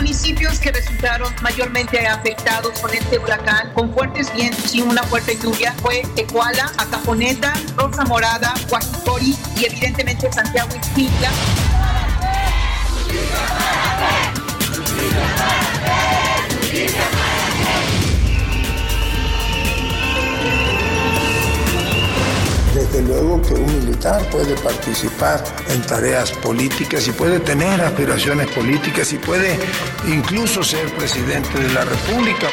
Municipios que resultaron mayormente afectados con este huracán, con fuertes vientos y una fuerte lluvia, fue Tecuala, Acaponeta, Rosa Morada, Guajicori y evidentemente Santiago Ixtila. Desde luego que un militar puede participar en tareas políticas y puede tener aspiraciones políticas y puede incluso ser presidente de la República.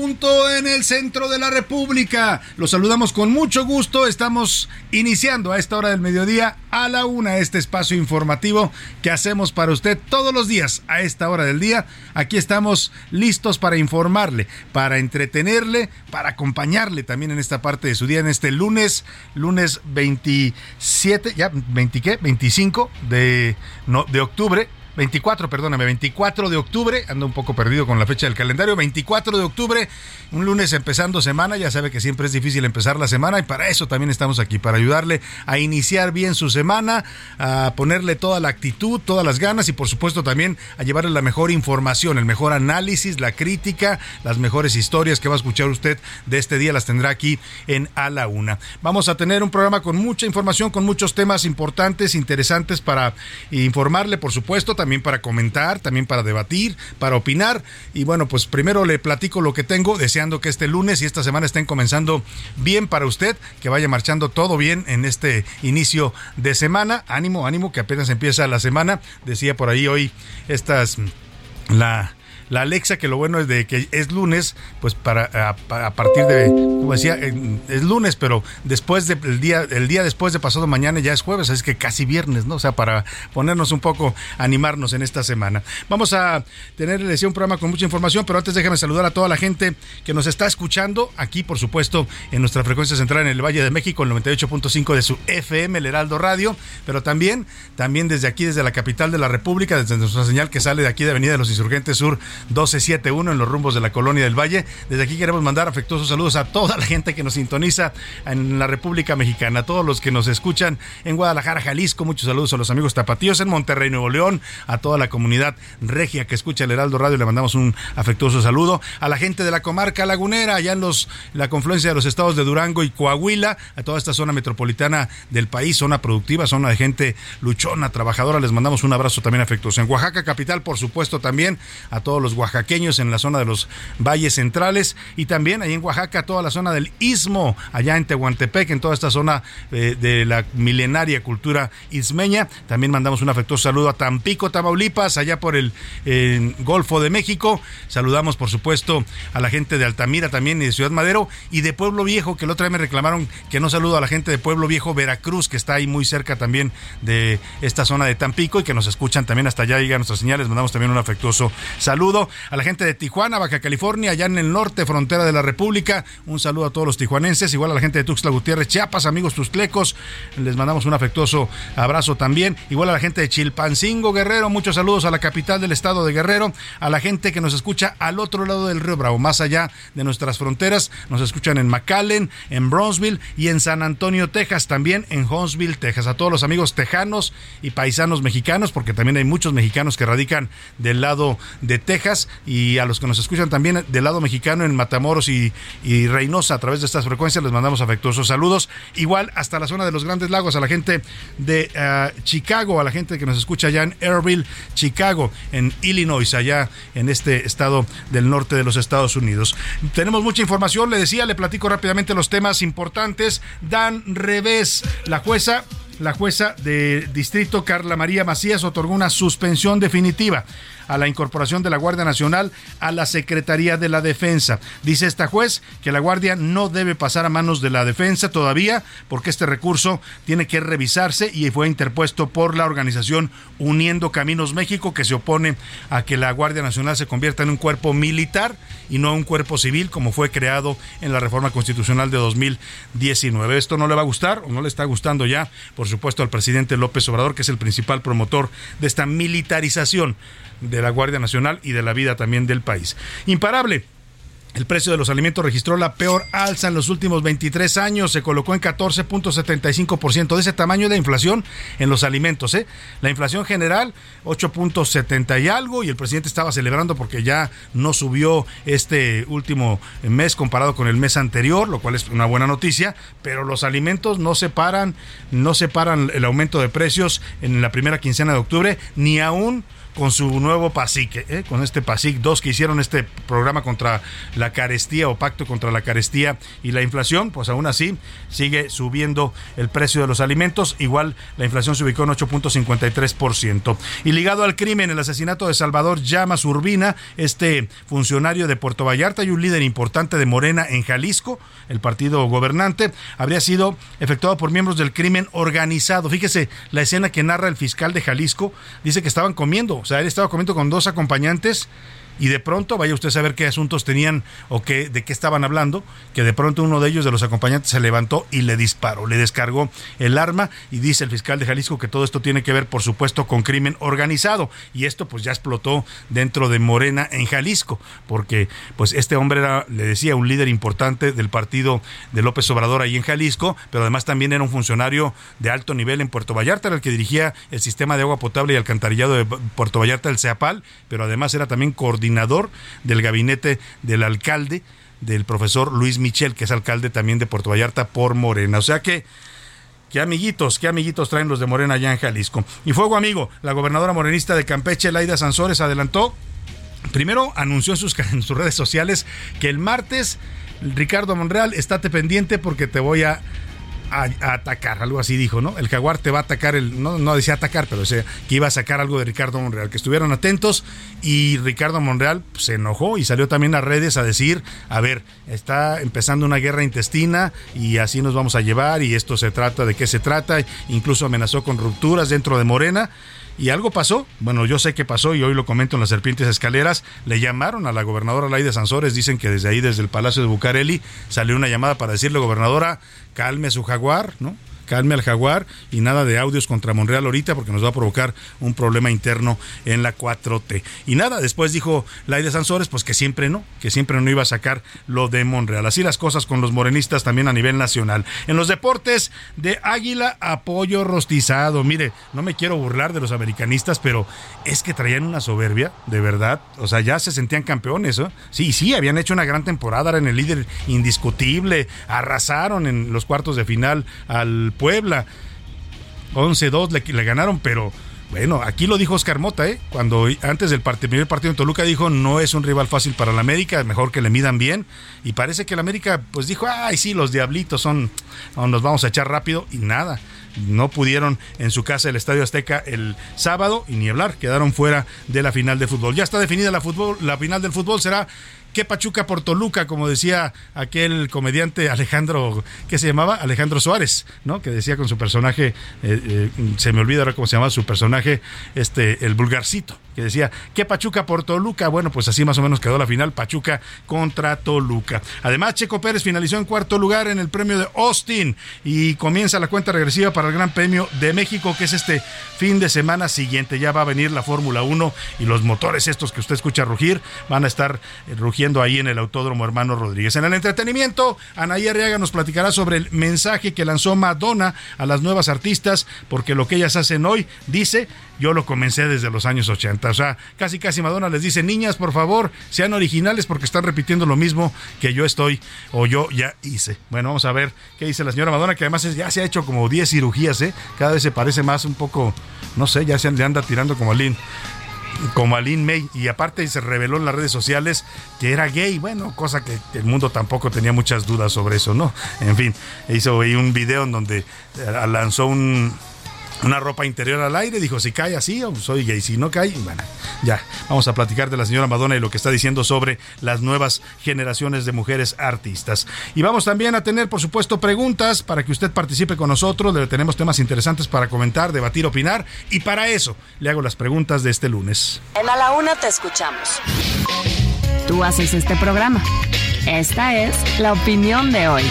Punto en el centro de la República. Los saludamos con mucho gusto. Estamos iniciando a esta hora del mediodía a la una este espacio informativo que hacemos para usted todos los días a esta hora del día. Aquí estamos listos para informarle, para entretenerle, para acompañarle también en esta parte de su día en este lunes, lunes 27, ya 20 qué? 25 de octubre 24, perdóname, 24 de octubre, ando un poco perdido con la fecha del calendario, 24 de octubre, un lunes empezando semana, ya sabe que siempre es difícil empezar la semana y para eso también estamos aquí, para ayudarle a iniciar bien su semana, a ponerle toda la actitud, todas las ganas y por supuesto también a llevarle la mejor información, el mejor análisis, la crítica, las mejores historias que va a escuchar usted de este día las tendrá aquí en A la Una. Vamos a tener un programa con mucha información, con muchos temas importantes, interesantes para informarle, por supuesto, para comentar, también para debatir, para opinar. Y bueno, pues primero le platico lo que tengo, deseando que este lunes y esta semana estén comenzando bien para usted, que vaya marchando todo bien en este inicio de semana. Ánimo, ánimo, que apenas empieza la semana. Decía por ahí hoy estas la la Alexa, que lo bueno es de que es lunes, pues para a, a partir de, como decía, es lunes, pero después del día, el día después de pasado mañana ya es jueves, es que casi viernes, ¿no? O sea, para ponernos un poco, animarnos en esta semana. Vamos a tener, decía, un programa con mucha información, pero antes déjame saludar a toda la gente que nos está escuchando aquí, por supuesto, en nuestra frecuencia central en el Valle de México, el 98.5 de su FM, el Heraldo Radio, pero también, también desde aquí, desde la capital de la República, desde nuestra señal que sale de aquí de Avenida de los Insurgentes Sur 1271 en los rumbos de la Colonia del Valle. Desde aquí queremos mandar afectuosos saludos a toda la gente que nos sintoniza en la República Mexicana, a todos los que nos escuchan en Guadalajara, Jalisco. Muchos saludos a los amigos tapatíos en Monterrey, Nuevo León, a toda la comunidad regia que escucha el Heraldo Radio. Le mandamos un afectuoso saludo a la gente de la comarca lagunera, allá en los la confluencia de los estados de Durango y Coahuila, a toda esta zona metropolitana del país, zona productiva, zona de gente luchona, trabajadora. Les mandamos un abrazo también afectuoso. En Oaxaca capital, por supuesto, también a todos los oaxaqueños en la zona de los valles centrales y también ahí en Oaxaca toda la zona del istmo, allá en Tehuantepec, en toda esta zona eh, de la milenaria cultura ismeña. También mandamos un afectuoso saludo a Tampico, Tamaulipas, allá por el Golfo de México. Saludamos, por supuesto, a la gente de Altamira también y de Ciudad Madero y de Pueblo Viejo, que el otro día me reclamaron que no saludo a la gente de Pueblo Viejo, Veracruz, que está ahí muy cerca también de esta zona de Tampico y que nos escuchan también hasta allá, llega nuestras señales. Mandamos también un afectuoso saludo a la gente de Tijuana, Baja California, allá en el norte, frontera de la República. Un saludo a todos los tijuanenses, igual a la gente de Tuxtla Gutiérrez, Chiapas, amigos tusclecos. Les mandamos un afectuoso abrazo también. Igual a la gente de Chilpancingo, Guerrero. Muchos saludos a la capital del estado de Guerrero, a la gente que nos escucha al otro lado del río Bravo, más allá de nuestras fronteras. Nos escuchan en McAllen, en Brownsville y en San Antonio, Texas, también en Huntsville, Texas. A todos los amigos tejanos y paisanos mexicanos, porque también hay muchos mexicanos que radican del lado de Texas y a los que nos escuchan también del lado mexicano en Matamoros y, Reynosa a través de estas frecuencias les mandamos afectuosos saludos. Igual hasta la zona de los Grandes Lagos, a la gente de ah, Chicago, a la gente que nos escucha allá en Airville, Chicago, en Illinois, allá en este estado del norte de los Estados Unidos. Tenemos mucha información, le decía, le platico rápidamente los temas importantes. Dan revés, la jueza la jueza de distrito Carla María Macías otorgó una suspensión definitiva a la incorporación de la Guardia Nacional a la Secretaría de la Defensa. Dice esta juez que la Guardia no debe pasar a manos de la Defensa todavía porque este recurso tiene que revisarse y fue interpuesto por la organización Uniendo Caminos México que se opone a que la Guardia Nacional se convierta en un cuerpo militar y no un cuerpo civil como fue creado en la reforma constitucional de 2019. Esto no le va a gustar o no le está gustando ya, por supuesto, al presidente López Obrador, que es el principal promotor de esta militarización de la Guardia Nacional y de la vida también del país. Imparable. El precio de los alimentos registró la peor alza en los últimos 23 años, se colocó en 14.75%. De ese tamaño de inflación en los alimentos. ¿eh? La inflación general, 8.70 y algo, y el presidente estaba celebrando porque ya no subió este último mes comparado con el mes anterior, lo cual es una buena noticia, pero los alimentos no separan, no separan el aumento de precios en la primera quincena de octubre, ni aún con su nuevo PASIC, ¿eh? con este PASIC 2 que hicieron este programa contra la carestía o pacto contra la carestía y la inflación, pues aún así sigue subiendo el precio de los alimentos. Igual la inflación se ubicó en 8.53%. Y ligado al crimen, el asesinato de Salvador Llamas Urbina, este funcionario de Puerto Vallarta y un líder importante de Morena en Jalisco, el partido gobernante, habría sido efectuado por miembros del crimen organizado. Fíjese la escena que narra el fiscal de Jalisco, dice que estaban comiendo sea, él estaba comiendo con dos acompañantes y de pronto, vaya usted a saber qué asuntos tenían o qué, de qué estaban hablando, que de pronto uno de ellos, de los acompañantes, se levantó y le disparó, le descargó el arma y dice el fiscal de Jalisco que todo esto tiene que ver, por supuesto, con crimen organizado y esto pues ya explotó dentro de Morena en Jalisco, porque pues este hombre era, le decía, un líder importante del partido de López Obrador ahí en Jalisco, pero además también era un funcionario de alto nivel en Puerto Vallarta, era el que dirigía el sistema de agua potable y alcantarillado de Puerto Vallarta, el CEAPAL, pero además era también coordinador del gabinete del alcalde, del profesor Luis Michel, que es alcalde también de Puerto Vallarta por Morena. O sea que Qué amiguitos, qué amiguitos traen los de Morena allá en Jalisco. Y fuego amigo, la gobernadora morenista de Campeche, Laida Sansores, adelantó, primero anunció en sus, en sus redes sociales que el martes Ricardo Monreal, estate pendiente porque te voy a a, atacar, algo así dijo, ¿no? El jaguar te va a atacar, el, no, no decía atacar, pero decía que iba a sacar algo de Ricardo Monreal, que estuvieron atentos y Ricardo Monreal se enojó y salió también a redes a decir, a ver, está empezando una guerra intestina y así nos vamos a llevar y esto se trata de qué se trata, incluso amenazó con rupturas dentro de Morena. Y algo pasó, bueno, yo sé que pasó y hoy lo comento en las serpientes escaleras, le llamaron a la gobernadora Laida Sansores, dicen que desde ahí, desde el Palacio de Bucareli, salió una llamada para decirle, gobernadora, calme su jaguar, ¿no? Calme al jaguar y nada de audios contra Monreal ahorita porque nos va a provocar un problema interno en la 4T. Y nada, después dijo Laida Sansores, pues que siempre no, que siempre no iba a sacar lo de Monreal. Así las cosas con los morenistas también a nivel nacional. En los deportes de Águila, apoyo rostizado. Mire, no me quiero burlar de los americanistas, pero es que traían una soberbia, de verdad. O sea, ya se sentían campeones, ¿eh? Sí, sí, habían hecho una gran temporada, eran el líder indiscutible, arrasaron en los cuartos de final al Puebla. 11-2 le, le, ganaron, pero bueno, aquí lo dijo Oscar Mota, ¿eh? cuando antes del primer partido en Toluca dijo no es un rival fácil para la América, mejor que le midan bien. Y parece que la América pues dijo, ay sí, los diablitos son, nos vamos a echar rápido y nada. No pudieron en su casa el Estadio Azteca el sábado y ni hablar, quedaron fuera de la final de fútbol. Ya está definida la, fútbol, la final del fútbol, será que Pachuca por Toluca, como decía aquel comediante Alejandro, ¿qué se llamaba? Alejandro Suárez, ¿no? Que decía con su personaje, eh, eh, se me olvida ahora cómo se llamaba su personaje, este, el vulgarcito, que decía que Pachuca por Toluca. Bueno, pues así más o menos quedó la final, Pachuca contra Toluca. Además, Checo Pérez finalizó en cuarto lugar en el premio de Austin y comienza la cuenta regresiva para el Gran Premio de México, que es este fin de semana siguiente. Ya va a venir la Fórmula 1 y los motores estos que usted escucha rugir van a estar eh, rugiendo ahí en el Autódromo Hermano Rodríguez. En el entretenimiento, Anaí Arriaga nos platicará sobre el mensaje que lanzó Madonna a las nuevas artistas, porque lo que ellas hacen hoy, dice, yo lo comencé desde los años 80. O sea, casi casi Madonna les dice, niñas, por favor, sean originales porque están repitiendo lo mismo que yo estoy o yo ya hice. Bueno, vamos a ver qué dice la señora Madonna, que además ya se ha hecho como 10 cirugías, ¿eh? Cada vez se parece más un poco, no sé, ya se le anda tirando como Lynn como a Lin May y aparte se reveló en las redes sociales que era gay, bueno, cosa que el mundo tampoco tenía muchas dudas sobre eso, ¿no? En fin, hizo un video en donde eh, lanzó un, una ropa interior al aire, dijo, si cae así, soy gay, si no cae, bueno, ya, vamos a platicar de la señora Madonna y lo que está diciendo sobre las nuevas generaciones de mujeres artistas. Y vamos también a tener, por supuesto, preguntas para que usted participe con nosotros, le tenemos temas interesantes para comentar, debatir, opinar, y para eso le hago las preguntas de este lunes. En A la Una te escuchamos. Tú haces este programa. Esta es la opinión de hoy.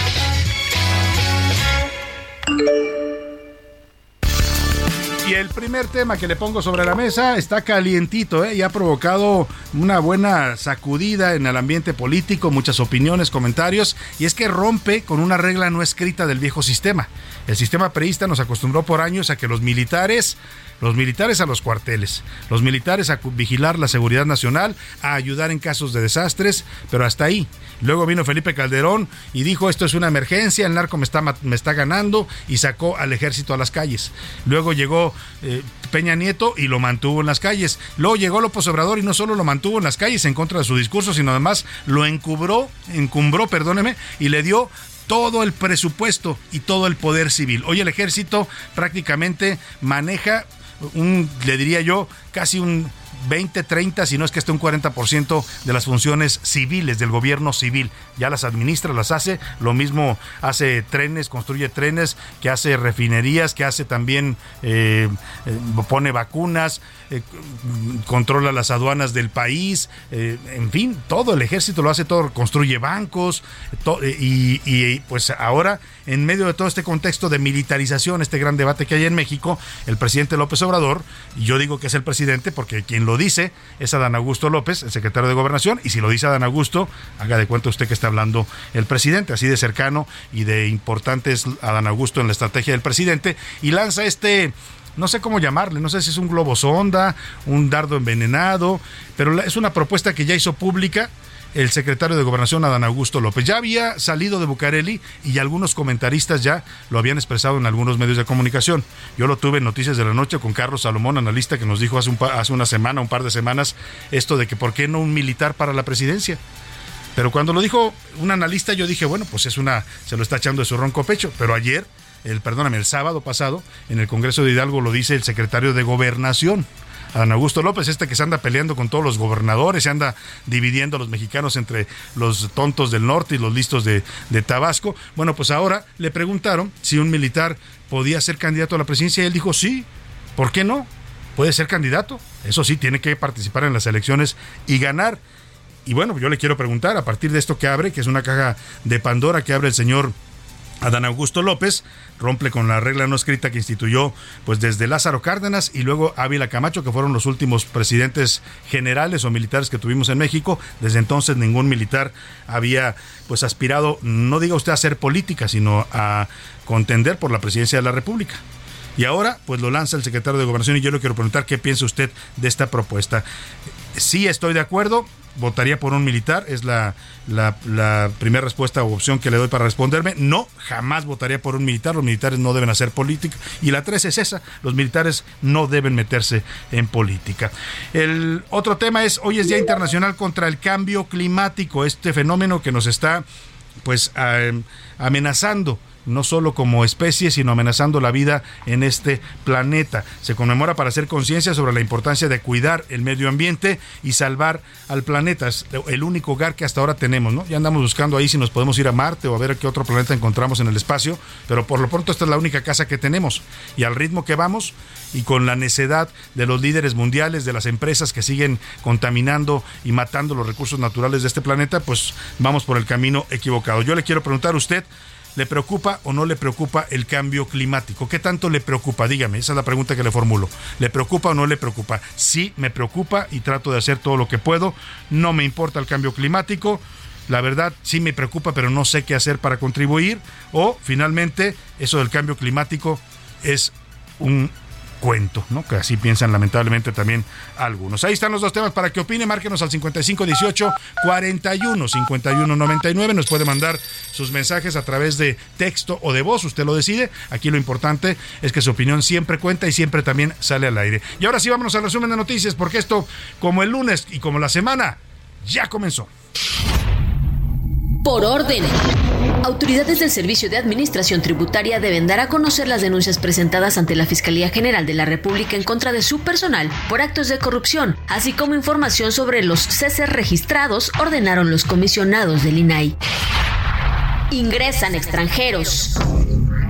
Y el primer tema que le pongo sobre la mesa está calientito ¿eh? y ha provocado una buena sacudida en el ambiente político, muchas opiniones, comentarios, y es que rompe con una regla no escrita del viejo sistema. El sistema preísta nos acostumbró por años a que los militares los militares a los cuarteles, los militares a vigilar la seguridad nacional, a ayudar en casos de desastres, pero hasta ahí. Luego vino Felipe Calderón y dijo esto es una emergencia, el narco me está, me está ganando y sacó al ejército a las calles. Luego llegó eh, Peña Nieto y lo mantuvo en las calles. Luego llegó López Obrador y no solo lo mantuvo en las calles en contra de su discurso, sino además lo encubró, encumbró, perdóneme, y le dio todo el presupuesto y todo el poder civil. Hoy el ejército prácticamente maneja un, le diría yo, casi un 20, 30, si no es que esté un 40% de las funciones civiles del gobierno civil. Ya las administra, las hace. Lo mismo hace trenes, construye trenes, que hace refinerías, que hace también, eh, eh, pone vacunas, eh, controla las aduanas del país. en fin, todo el ejército lo hace todo, construye bancos. y, y pues ahora, en medio de todo este contexto de militarización, este gran debate que hay en México, el presidente López Obrador, y yo digo que es el presidente porque quien lo dice es Adán Augusto López, el secretario de Gobernación, y si lo dice Adán Augusto, haga de cuenta usted que está hablando el presidente, así de cercano y de importante es Adán Augusto en la estrategia del presidente, y lanza este no sé cómo llamarle, no sé si es un globo sonda, un dardo envenenado, pero es una propuesta que ya hizo pública el secretario de Gobernación, Adán Augusto López. Ya había salido de Bucareli y algunos comentaristas ya lo habían expresado en algunos medios de comunicación. Yo lo tuve en Noticias de la Noche con Carlos Salomón, analista, que nos dijo hace, hace una semana, un par de semanas, esto de que por qué no un militar para la presidencia. Pero cuando lo dijo un analista, yo dije, bueno, pues es una, se lo está echando de su ronco pecho. Pero ayer, el, perdóname, el sábado pasado, en el Congreso de Hidalgo lo dice el secretario de Gobernación. Adán Augusto López, este que se anda peleando con todos los gobernadores, se anda dividiendo a los mexicanos entre los tontos del norte y los listos de, de Tabasco. Bueno, pues ahora le preguntaron si un militar podía ser candidato a la presidencia y él dijo sí. ¿Por qué no? Puede ser candidato. Eso sí, tiene que participar en las elecciones y ganar. Y bueno, yo le quiero preguntar, a partir de esto que abre, que es una caja de Pandora que abre el señor Adán Augusto López rompe con la regla no escrita que instituyó pues desde Lázaro Cárdenas y luego Ávila Camacho, que fueron los últimos presidentes generales o militares que tuvimos en México. Desde entonces ningún militar había pues aspirado, no diga usted a hacer política, sino a contender por la presidencia de la República. Y ahora, pues lo lanza el secretario de Gobernación y yo le quiero preguntar qué piensa usted de esta propuesta. Sí estoy de acuerdo, votaría por un militar, es la, la, primera respuesta o opción que le doy para responderme. No, jamás votaría por un militar, los militares no deben hacer política. Y la tres es esa, los militares no deben meterse en política. El otro tema es, hoy es Día Internacional contra el Cambio Climático, este fenómeno que nos está pues amenazando no solo como especie, sino amenazando la vida en este planeta. Se conmemora para hacer conciencia sobre la importancia de cuidar el medio ambiente y salvar al planeta. Es el único hogar que hasta ahora tenemos, ¿no? Ya andamos buscando ahí si nos podemos ir a Marte o a ver qué otro planeta encontramos en el espacio, pero por lo pronto esta es la única casa que tenemos. Y al ritmo que vamos y con la necedad de los líderes mundiales, de las empresas que siguen contaminando y matando los recursos naturales de este planeta, pues vamos por el camino equivocado. Yo le quiero preguntar a usted, ¿Le preocupa o no le preocupa el cambio climático? ¿Qué tanto le preocupa? Dígame, esa es la pregunta que le formulo. ¿Le preocupa o no le preocupa? Sí, me preocupa y trato de hacer todo lo que puedo. No me importa el cambio climático. La verdad sí me preocupa, pero no sé qué hacer para contribuir. O finalmente, eso del cambio climático es un cuento, ¿no? Que así piensan lamentablemente también algunos. Ahí están los dos temas para que opine, márquenos al 5518 41 51 99, nos puede mandar sus mensajes a través de texto o de voz, usted lo decide. Aquí lo importante es que su opinión siempre cuenta y siempre también sale al aire. Y ahora sí vámonos al resumen de noticias porque esto como el lunes y como la semana ya comenzó. Por orden. Autoridades del Servicio de Administración Tributaria deben dar a conocer las denuncias presentadas ante la Fiscalía General de la República en contra de su personal por actos de corrupción, así como información sobre los ceses registrados, ordenaron los comisionados del INAI. Ingresan extranjeros.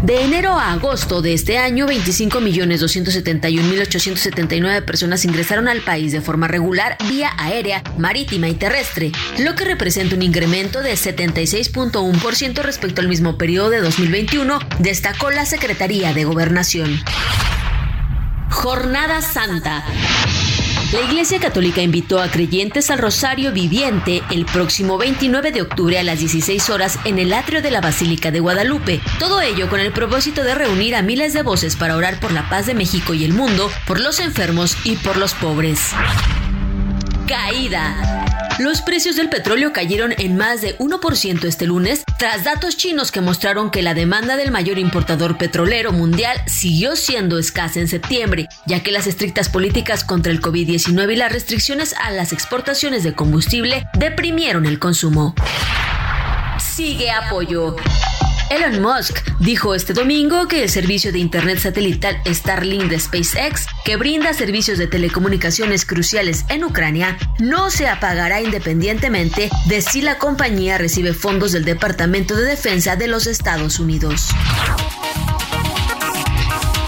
De enero a agosto de este año, 25.271.879 personas ingresaron al país de forma regular vía aérea, marítima y terrestre, lo que representa un incremento de 76.1% respecto al mismo periodo de 2021, destacó la Secretaría de Gobernación. Jornada Santa. La Iglesia Católica invitó a creyentes al Rosario Viviente el próximo 29 de octubre a las 16 horas en el atrio de la Basílica de Guadalupe. Todo ello con el propósito de reunir a miles de voces para orar por la paz de México y el mundo, por los enfermos y por los pobres. Caída. Los precios del petróleo cayeron en más de 1% este lunes tras datos chinos que mostraron que la demanda del mayor importador petrolero mundial siguió siendo escasa en septiembre, ya que las estrictas políticas contra el COVID-19 y las restricciones a las exportaciones de combustible deprimieron el consumo. Sigue apoyo. Elon Musk dijo este domingo que el servicio de Internet satelital Starlink de SpaceX, que brinda servicios de telecomunicaciones cruciales en Ucrania, no se apagará independientemente de si la compañía recibe fondos del Departamento de Defensa de los Estados Unidos.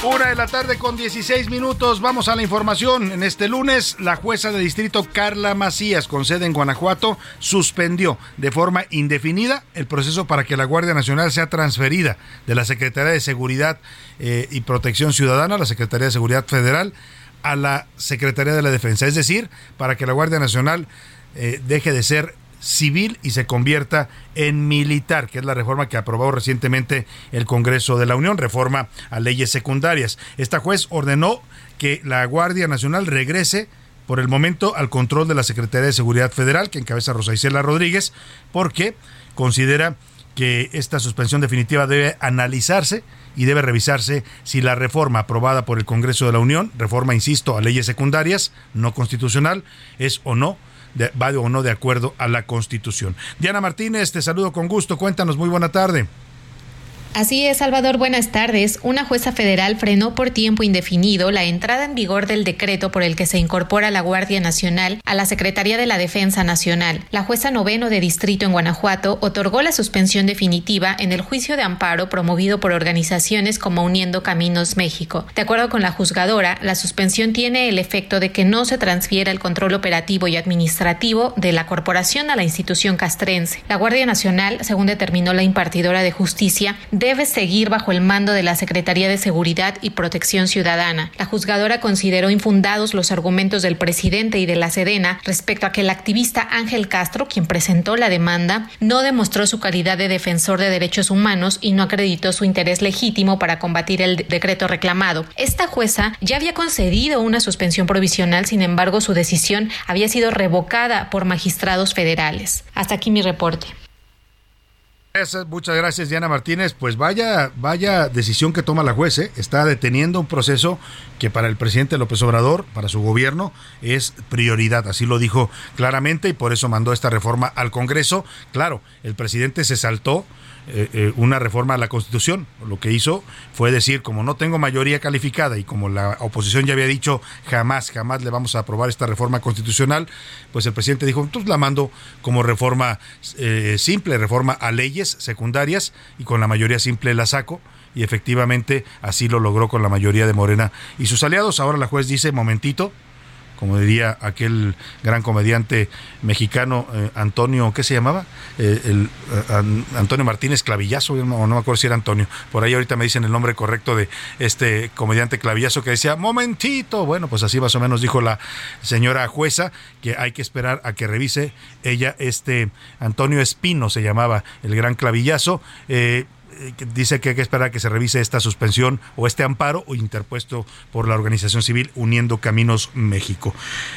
Una de la tarde con 16 minutos. Vamos a la información. En este lunes, la jueza de distrito Carla Macías, con sede en Guanajuato, suspendió de forma indefinida el proceso para que la Guardia Nacional sea transferida de la Secretaría de Seguridad eh, y Protección Ciudadana, la Secretaría de Seguridad Federal, a la Secretaría de la Defensa. Es decir, para que la Guardia Nacional eh, deje de ser civil y se convierta en militar, que es la reforma que aprobó recientemente el Congreso de la Unión, reforma a leyes secundarias. Esta juez ordenó que la Guardia Nacional regrese por el momento al control de la Secretaría de Seguridad Federal, que encabeza Rosa Isela Rodríguez, porque considera que esta suspensión definitiva debe analizarse y debe revisarse si la reforma aprobada por el Congreso de la Unión, reforma, insisto, a leyes secundarias, no constitucional, es o no va o no de acuerdo a la Constitución. Diana Martínez, te saludo con gusto. Cuéntanos, muy buena tarde. Así es, Salvador, buenas tardes. Una jueza federal frenó por tiempo indefinido la entrada en vigor del decreto por el que se incorpora la Guardia Nacional a la Secretaría de la Defensa Nacional. La jueza noveno de distrito en Guanajuato otorgó la suspensión definitiva en el juicio de amparo promovido por organizaciones como Uniendo Caminos México. De acuerdo con la juzgadora, la suspensión tiene el efecto de que no se transfiera el control operativo y administrativo de la corporación a la institución castrense. La Guardia Nacional, según determinó la impartidora de justicia, debe seguir bajo el mando de la Secretaría de Seguridad y Protección Ciudadana. La juzgadora consideró infundados los argumentos del presidente y de la Sedena respecto a que el activista Ángel Castro, quien presentó la demanda, no demostró su calidad de defensor de derechos humanos y no acreditó su interés legítimo para combatir el decreto reclamado. Esta jueza ya había concedido una suspensión provisional, sin embargo, su decisión había sido revocada por magistrados federales. Hasta aquí mi reporte muchas gracias, Diana Martínez. Pues vaya, vaya decisión que toma la juez. ¿eh? Está deteniendo un proceso que para el presidente López Obrador, para su gobierno, es prioridad. Así lo dijo claramente y por eso mandó esta reforma al Congreso. Claro, el presidente se saltó eh, eh, una reforma a la Constitución. Lo que hizo fue decir, como no tengo mayoría calificada y como la oposición ya había dicho jamás, jamás le vamos a aprobar esta reforma constitucional, pues el presidente dijo, entonces la mando como reforma eh, simple, reforma a leyes secundarias y con la mayoría simple la saco y efectivamente así lo logró con la mayoría de Morena y sus aliados. Ahora la juez dice, momentito, como diría aquel gran comediante mexicano eh, Antonio, ¿qué se llamaba? Eh, eh, Antonio Martínez Clavillazo, no, no me acuerdo si era Antonio, por ahí ahorita me dicen el nombre correcto de este comediante Clavillazo que decía, momentito, bueno, pues así más o menos dijo la señora jueza, que hay que esperar a que revise ella este Antonio Espino se llamaba el gran Clavillazo, dice que hay que esperar a que se revise esta suspensión o este amparo o interpuesto por la organización civil Uniendo Caminos México.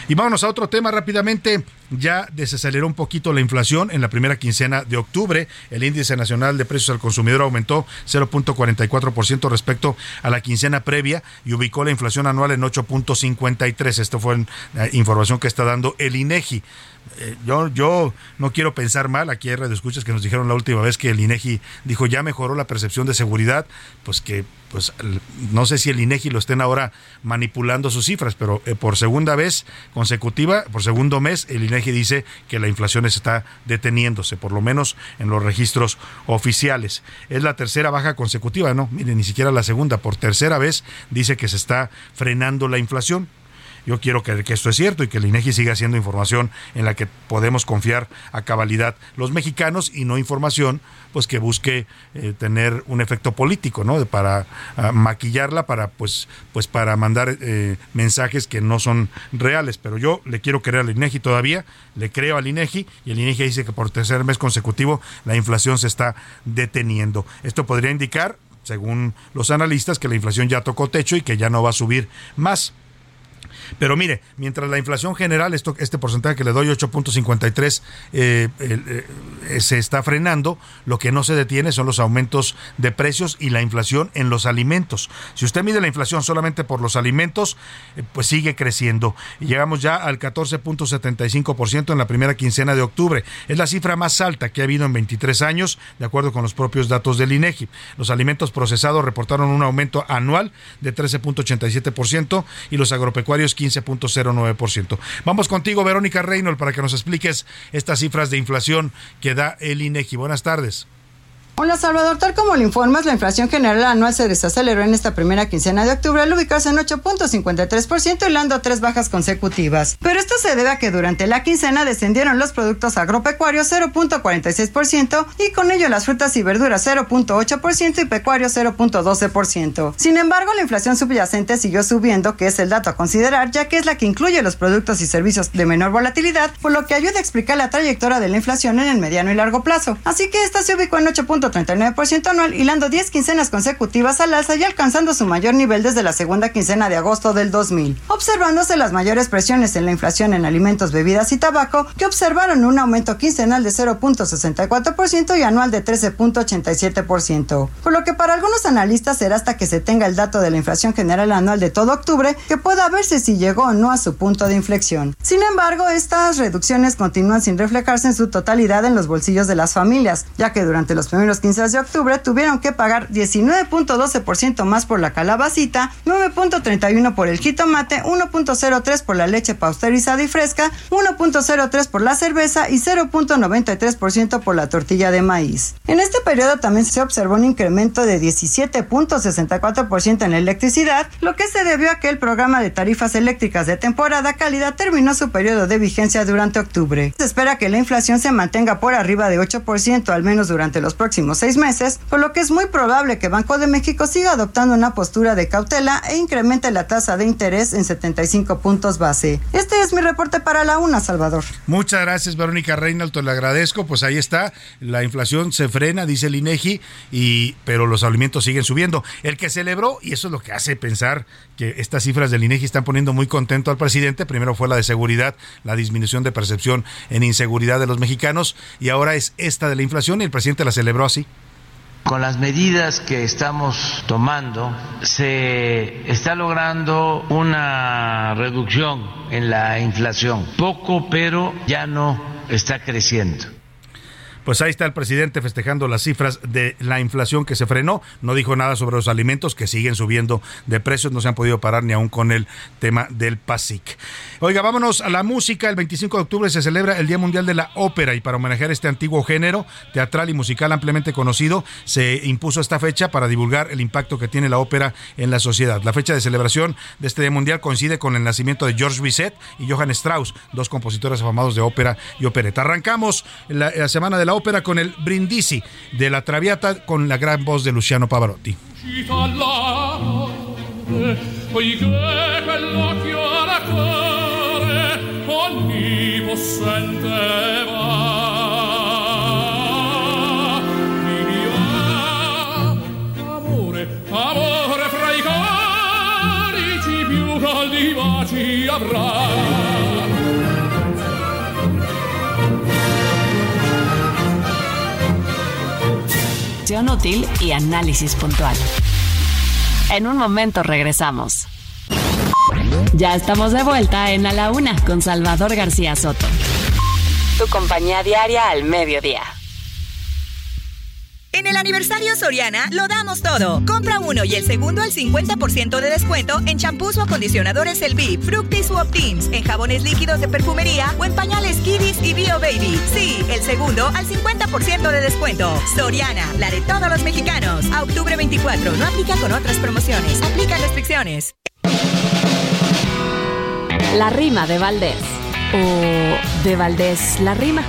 Y vámonos a otro tema rápidamente. Ya desaceleró un poquito la inflación en la primera quincena de octubre. El índice nacional de precios al consumidor aumentó 0.44% respecto a la quincena previa y ubicó la inflación anual en 8.53. Esto fue la información que está dando el INEGI. Eh, yo, yo no quiero pensar mal, aquí hay escuchas que nos dijeron la última vez que el INEGI dijo ya mejoró la percepción de seguridad, pues que pues no sé si el INEGI lo estén ahora manipulando sus cifras, pero eh, por segunda vez consecutiva, por segundo mes, el INEGI dice que la inflación está deteniéndose, por lo menos en los registros oficiales. Es la tercera baja consecutiva, no, mire, ni siquiera la segunda, por tercera vez dice que se está frenando la inflación. Yo quiero creer que esto es cierto y que el INEGI siga siendo información en la que podemos confiar a cabalidad los mexicanos y no información pues que busque eh, tener un efecto político, ¿no? Para ah, maquillarla, para pues, pues para mandar eh, mensajes que no son reales. Pero yo le quiero creer al INEGI todavía, le creo al INEGI y el INEGI dice que por tercer mes consecutivo la inflación se está deteniendo. Esto podría indicar según los analistas, que la inflación ya tocó techo y que ya no va a subir más. Pero mire, mientras la inflación general, esto, este porcentaje que le doy 8.53, eh, eh, se está frenando, lo que no se detiene son los aumentos de precios y la inflación en los alimentos. Si usted mide la inflación solamente por los alimentos, eh, pues sigue creciendo. Llegamos ya al 14.75% en la primera quincena de octubre. Es la cifra más alta que ha habido en 23 años, de acuerdo con los propios datos del INEGI. Los alimentos procesados reportaron un aumento anual de 13.87% y los agropecuarios 15.09%. Vamos contigo, Verónica Reynolds, para que nos expliques estas cifras de inflación que da el INEGI. Buenas tardes. Hola Salvador, tal como le informas, la inflación general anual se desaceleró en esta primera quincena de octubre al ubicarse en 8.53% hilando tres bajas consecutivas. Pero esto se debe a que durante la quincena descendieron los productos agropecuarios 0.46% y con ello las frutas y verduras 0.8% y pecuarios 0.12%. Sin embargo, la inflación subyacente siguió subiendo, que es el dato a considerar, ya que es la que incluye los productos y servicios de menor volatilidad, por lo que ayuda a explicar la trayectoria de la inflación en el mediano y largo plazo. Así que esta se ubicó en 8. 39% anual, hilando 10 quincenas consecutivas al alza y alcanzando su mayor nivel desde la segunda quincena de agosto del 2000. Observándose las mayores presiones en la inflación en alimentos, bebidas y tabaco, que observaron un aumento quincenal de 0.64% y anual de 13.87%. Por lo que para algunos analistas será hasta que se tenga el dato de la inflación general anual de todo octubre que pueda verse si llegó o no a su punto de inflexión. Sin embargo, estas reducciones continúan sin reflejarse en su totalidad en los bolsillos de las familias, ya que durante los primeros 15 de octubre tuvieron que pagar 19.12% más por la calabacita, 9.31 por el jitomate, 1.03 por la leche pausterizada y fresca, 1.03 por la cerveza y 0.93% por la tortilla de maíz. En este periodo también se observó un incremento de 17.64% en la electricidad, lo que se debió a que el programa de tarifas eléctricas de temporada cálida terminó su periodo de vigencia durante octubre. Se espera que la inflación se mantenga por arriba de 8% al menos durante los próximos seis meses, por lo que es muy probable que Banco de México siga adoptando una postura de cautela e incremente la tasa de interés en 75 puntos base. Este es mi reporte para la UNA, Salvador. Muchas gracias, Verónica Reinaldo, le agradezco. Pues ahí está, la inflación se frena, dice el INEGI, y, pero los alimentos siguen subiendo. El que celebró, y eso es lo que hace pensar que estas cifras del INEGI están poniendo muy contento al presidente, primero fue la de seguridad, la disminución de percepción en inseguridad de los mexicanos, y ahora es esta de la inflación, y el presidente la celebró así. Con las medidas que estamos tomando se está logrando una reducción en la inflación. Poco, pero ya no está creciendo. Pues ahí está el presidente festejando las cifras de la inflación que se frenó. No dijo nada sobre los alimentos que siguen subiendo de precios. No se han podido parar ni aún con el tema del PASIC. Oiga, vámonos a la música. El 25 de octubre se celebra el Día Mundial de la Ópera y para homenajear este antiguo género teatral y musical ampliamente conocido, se impuso esta fecha para divulgar el impacto que tiene la ópera en la sociedad. La fecha de celebración de este Día Mundial coincide con el nacimiento de George Bizet y Johann Strauss, dos compositores afamados de ópera y opereta. Arrancamos la, semana de la ópera con el Brindisi de la Traviata con la gran voz de Luciano Pavarotti. Útil y análisis puntual. En un momento regresamos. Ya estamos de vuelta en A la Una con Salvador García Soto. Tu compañía diaria al mediodía. En el aniversario Soriana lo damos todo. Compra uno y el segundo al 50% de descuento en champús o acondicionadores El Bip, Fructis u Optims, en jabones líquidos de perfumería o en pañales Kiddies y Bio Baby. Sí, el segundo al 50% de descuento. Soriana, la de todos los mexicanos. A octubre 24, no aplica con otras promociones. Aplica restricciones. La rima de Valdés. O de Valdés la rima.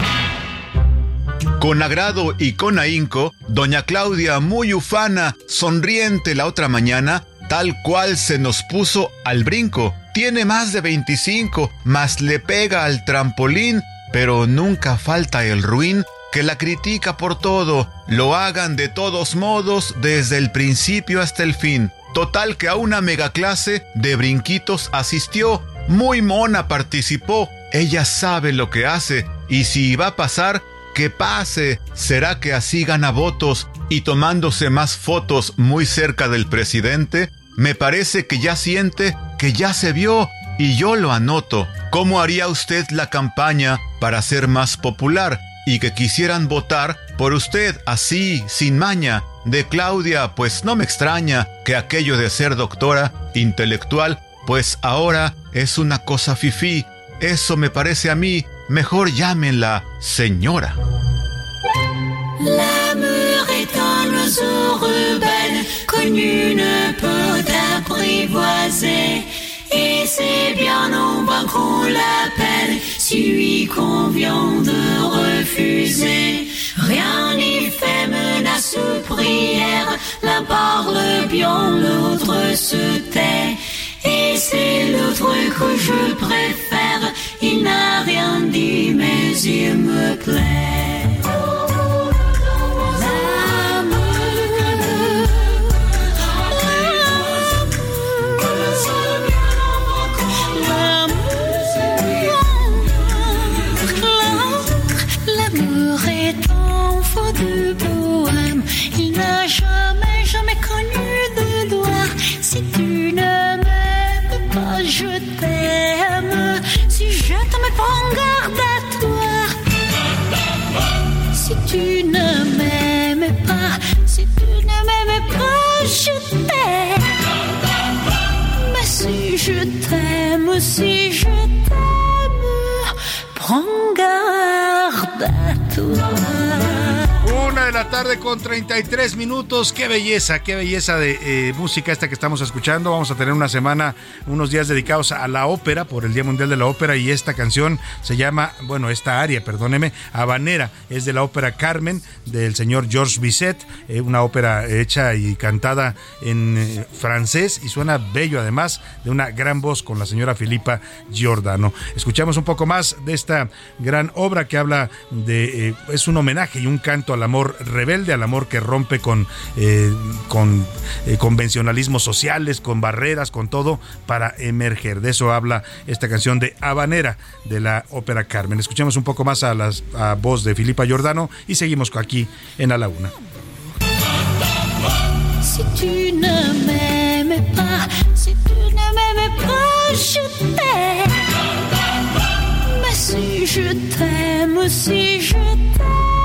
Con agrado y con ahínco, doña Claudia, muy ufana, sonriente la otra mañana, tal cual se nos puso al brinco. Tiene más de 25, más le pega al trampolín, pero nunca falta el ruin que la critica por todo, lo hagan de todos modos desde el principio hasta el fin. Total que a una megaclase de brinquitos asistió, muy mona participó, ella sabe lo que hace y si va a pasar, que pase. ¿Será que así gana votos y tomándose más fotos muy cerca del presidente? Me parece que ya siente que ya se vio y yo lo anoto. ¿Cómo haría usted la campaña para ser más popular y que quisieran votar por usted así, sin maña? De Claudia, pues no me extraña que aquello de ser doctora intelectual, pues ahora es una cosa fifí. Eso me parece a mí Mejor llámenla señora. L'amour est un oiseau rebelle, connu ne peut apprivoiser. Et c'est bien en vain qu'on l'appelle, si lui convient de refuser. Rien n'y fait menace ou prière, l'un parle bien, l'autre se tait. Et c'est l'autre que je préfère. Il n'a rien dit, mais il me plaît. L'amour est un faux du bohème. Il n'a jamais, jamais connu de doigt, C'est une je t'aime. Si je t'aime, prends garde à toi. Si tu ne m'aimes pas, si tu ne m'aimes pas, je t'aime. Mais si je t'aime, si je t'aime, prends garde à toi. Una de la tarde con 33 minutos. Qué belleza, qué belleza de eh, música esta que estamos escuchando. Vamos a tener una semana, unos días dedicados a la ópera por el Día Mundial de la Ópera y esta canción se llama, bueno, esta área, perdóneme, Habanera. Es de la ópera Carmen del señor Georges Bizet, eh, una ópera hecha y cantada en eh, francés y suena bello además de una gran voz con la señora Filipa Giordano. Escuchamos un poco más de esta gran obra que habla de, es un homenaje y un canto al amor rebelde, al amor que rompe con, eh, con eh, convencionalismos sociales, con barreras, con todo, para emerger. De eso habla esta canción de Habanera de la ópera Carmen. Escuchemos un poco más a la voz de Filipa Giordano y seguimos aquí en A la Una. Si si si si.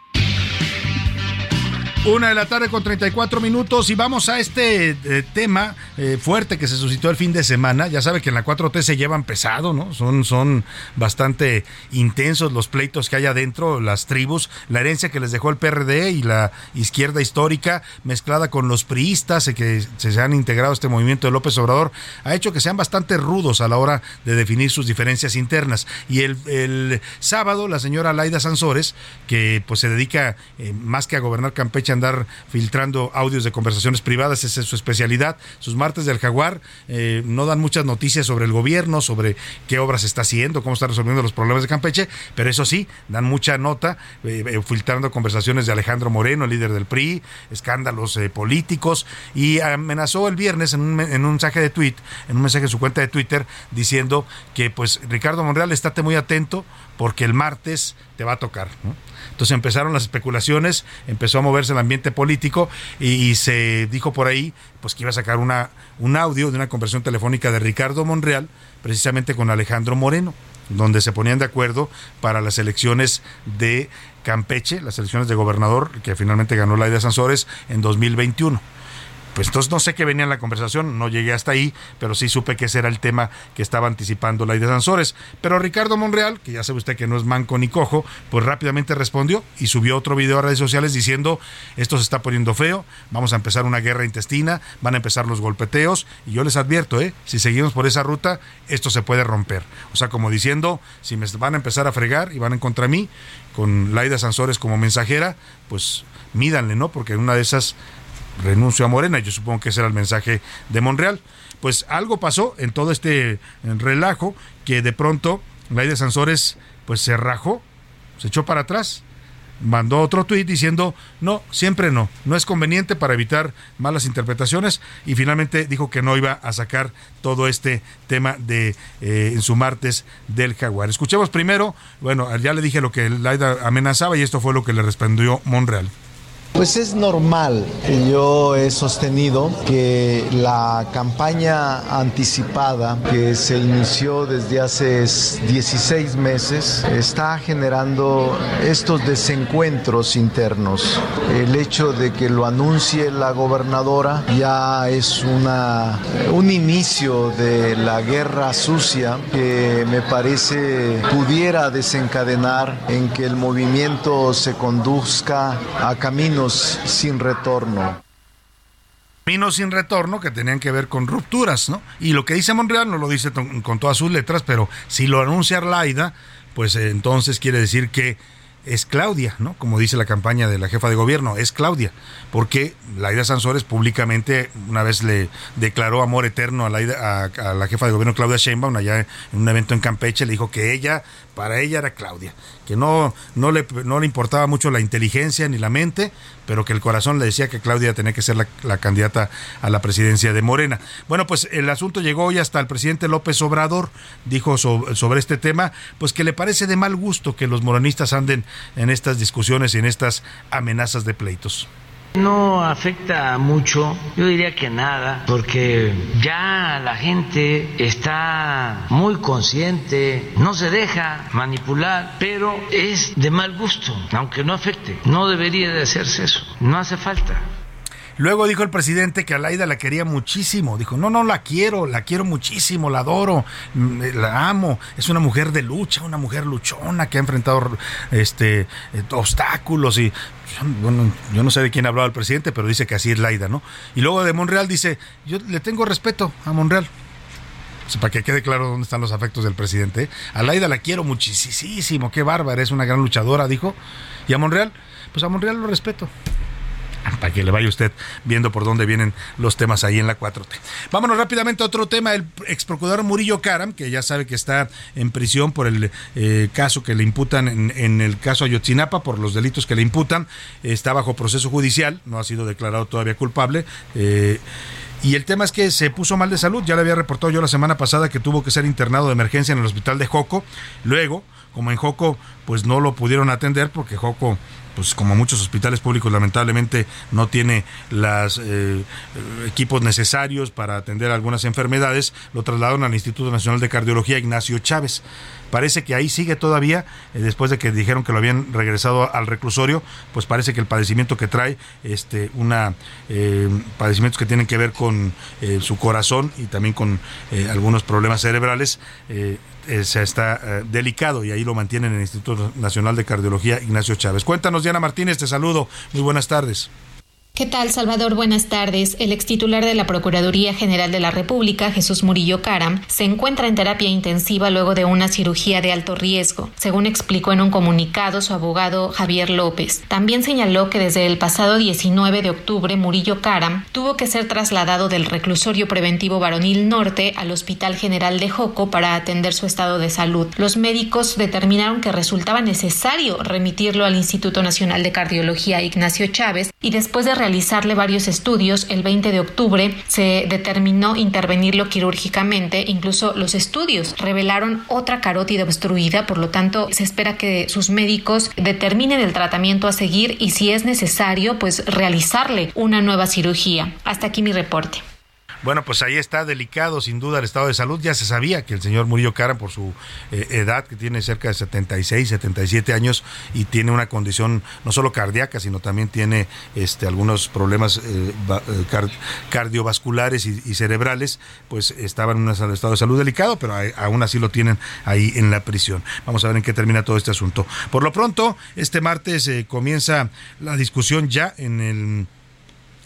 Una de la tarde con 34 minutos y vamos a este eh, tema eh, fuerte que se suscitó el fin de semana. Ya sabe que en la 4T se llevan pesado, ¿no? Son, son bastante intensos los pleitos que hay adentro, las tribus, la herencia que les dejó el PRD y la izquierda histórica mezclada con los priistas eh, que se han integrado a este movimiento de López Obrador, ha hecho que sean bastante rudos a la hora de definir sus diferencias internas. Y el, el sábado la señora Laida Sansores, que pues se dedica más que a gobernar Campeche, andar filtrando audios de conversaciones privadas, esa es su especialidad. Sus martes del jaguar eh, no dan muchas noticias sobre el gobierno, sobre qué obras está haciendo, cómo está resolviendo los problemas de Campeche, pero eso sí, dan mucha nota eh, eh, filtrando conversaciones de Alejandro Moreno, el líder del PRI, escándalos políticos, y amenazó el viernes en un, en un mensaje de tweet, en un mensaje en su cuenta de Twitter, diciendo que pues Ricardo Monreal, estate muy atento porque el martes te va a tocar. Entonces empezaron las especulaciones, empezó a moverse el ambiente político y, se dijo por ahí pues que iba a sacar una, un audio de una conversación telefónica de Ricardo Monreal precisamente con Alejandro Moreno, donde se ponían de acuerdo para las elecciones de Campeche, las elecciones de gobernador que finalmente ganó Laida Sansores en 2021. Pues entonces no sé qué venía en la conversación, no llegué hasta ahí, pero sí supe que ese era el tema que estaba anticipando la de Sansores. Pero Ricardo Monreal, que ya sabe usted que no es manco ni cojo, pues rápidamente respondió y subió otro video a redes sociales diciendo, esto se está poniendo feo, vamos a empezar una guerra intestina, van a empezar los golpeteos, y yo les advierto, ¿eh? si seguimos por esa ruta, esto se puede romper. O sea, como diciendo, si me van a empezar a fregar y van en contra mí, con Laida Sansores como mensajera, pues mídanle, ¿no? Porque una de esas renuncio a Morena. Yo supongo que ese era el mensaje de Monreal. Pues algo pasó en todo este relajo que de pronto Laida Sansores pues se rajó, se echó para atrás, mandó otro tuit diciendo no, siempre no, no es conveniente para evitar malas interpretaciones y finalmente dijo que no iba a sacar todo este tema de eh, en su martes del jaguar. Escuchemos primero, bueno, ya le dije lo que Laida amenazaba y esto fue lo que le respondió Monreal. Pues es normal. Yo he sostenido que la campaña anticipada que se inició desde hace 16 meses está generando estos desencuentros internos. El hecho de que lo anuncie la gobernadora ya es una, un inicio de la guerra sucia que me parece pudiera desencadenar en que el movimiento se conduzca a caminos sin retorno. Caminos sin retorno que tenían que ver con rupturas, ¿no? Y lo que dice Monreal no lo dice con todas sus letras, pero si lo anuncia Laida, pues eh, entonces quiere decir que es Claudia, ¿no? Como dice la campaña de la jefa de gobierno, es Claudia, porque Laida Sansores públicamente una vez le declaró amor eterno a, Laida- a- a la jefa de gobierno Claudia Sheinbaum allá en un evento en Campeche, le dijo que ella, para ella era Claudia, que no, no, le, no le importaba mucho la inteligencia ni la mente, pero que el corazón le decía que Claudia tenía que ser la, la candidata a la presidencia de Morena. Bueno, pues el asunto llegó hoy hasta el presidente López Obrador, dijo so- sobre este tema, pues que le parece de mal gusto que los morenistas anden en estas discusiones y en estas amenazas de pleitos. No afecta mucho, yo diría que nada, porque ya la gente está muy consciente, no se deja manipular, pero es de mal gusto, aunque no afecte. No debería de hacerse eso, no hace falta. Luego dijo el presidente que a Laida la quería muchísimo. Dijo, no, no la quiero, la quiero muchísimo, la adoro, mm, la amo. Es una mujer de lucha, una mujer luchona que ha enfrentado este, eh, obstáculos y... Bueno, yo no sé de quién hablaba el presidente, pero dice que así es Laida, ¿no? Y luego de Monreal dice, yo le tengo respeto a Monreal. Para que quede claro dónde están los afectos del presidente. ¿eh? A Laida la quiero muchísimo, qué bárbara, es una gran luchadora, dijo. Y a Monreal, pues a Monreal lo respeto para que le vaya usted viendo por dónde vienen los temas ahí en la 4T. Vámonos rápidamente a otro tema. El ex procurador Murillo Karam, que ya sabe que está en prisión por el eh, caso que le imputan en, en el caso Ayotzinapa, por los delitos que le imputan, está bajo proceso judicial, no ha sido declarado todavía culpable. eh, y el tema es que se puso mal de salud. Ya le había reportado yo la semana pasada que tuvo que ser internado de emergencia en el hospital de Joco. Luego como en Joco, pues no lo pudieron atender porque Joco pues como muchos hospitales públicos lamentablemente no tiene los eh, equipos necesarios para atender algunas enfermedades, lo trasladaron al Instituto Nacional de Cardiología Ignacio Chávez. Parece que ahí sigue todavía, eh, después de que dijeron que lo habían regresado al reclusorio, pues parece que el padecimiento que trae, este, una eh, padecimientos que tienen que ver con su corazón y también con algunos problemas cerebrales, se está delicado y ahí lo mantienen en el Instituto Nacional de Cardiología Ignacio Chávez. Cuéntanos, Diana Martínez, te saludo. Muy buenas tardes. ¿Qué tal, Salvador? Buenas tardes. El ex titular de la Procuraduría General de la República, Jesús Murillo Caram, se encuentra en terapia intensiva luego de una cirugía de alto riesgo, según explicó en un comunicado su abogado Javier López. También señaló que desde el pasado 19 de octubre, Murillo Caram tuvo que ser trasladado del reclusorio preventivo varonil norte al Hospital General de Joco para atender su estado de salud. Los médicos determinaron que resultaba necesario remitirlo al Instituto Nacional de Cardiología Ignacio Chávez y después de realizarle varios estudios, el 20 de octubre se determinó intervenirlo quirúrgicamente. Incluso los estudios revelaron otra carótida obstruida, por lo tanto se espera que sus médicos determinen el tratamiento a seguir y si es necesario, pues realizarle una nueva cirugía. Hasta aquí mi reporte. Bueno, pues ahí está delicado sin duda el estado de salud. Ya se sabía que el señor Murillo Cara, por su eh, edad, que tiene cerca de 76, 77 años y tiene una condición no solo cardíaca, sino también tiene este, algunos problemas eh, eh, cardiovasculares y, cerebrales, pues estaba en un estado de salud delicado, pero aún así lo tienen ahí en la prisión. Vamos a ver en qué termina todo este asunto. Por lo pronto, este martes comienza la discusión ya en el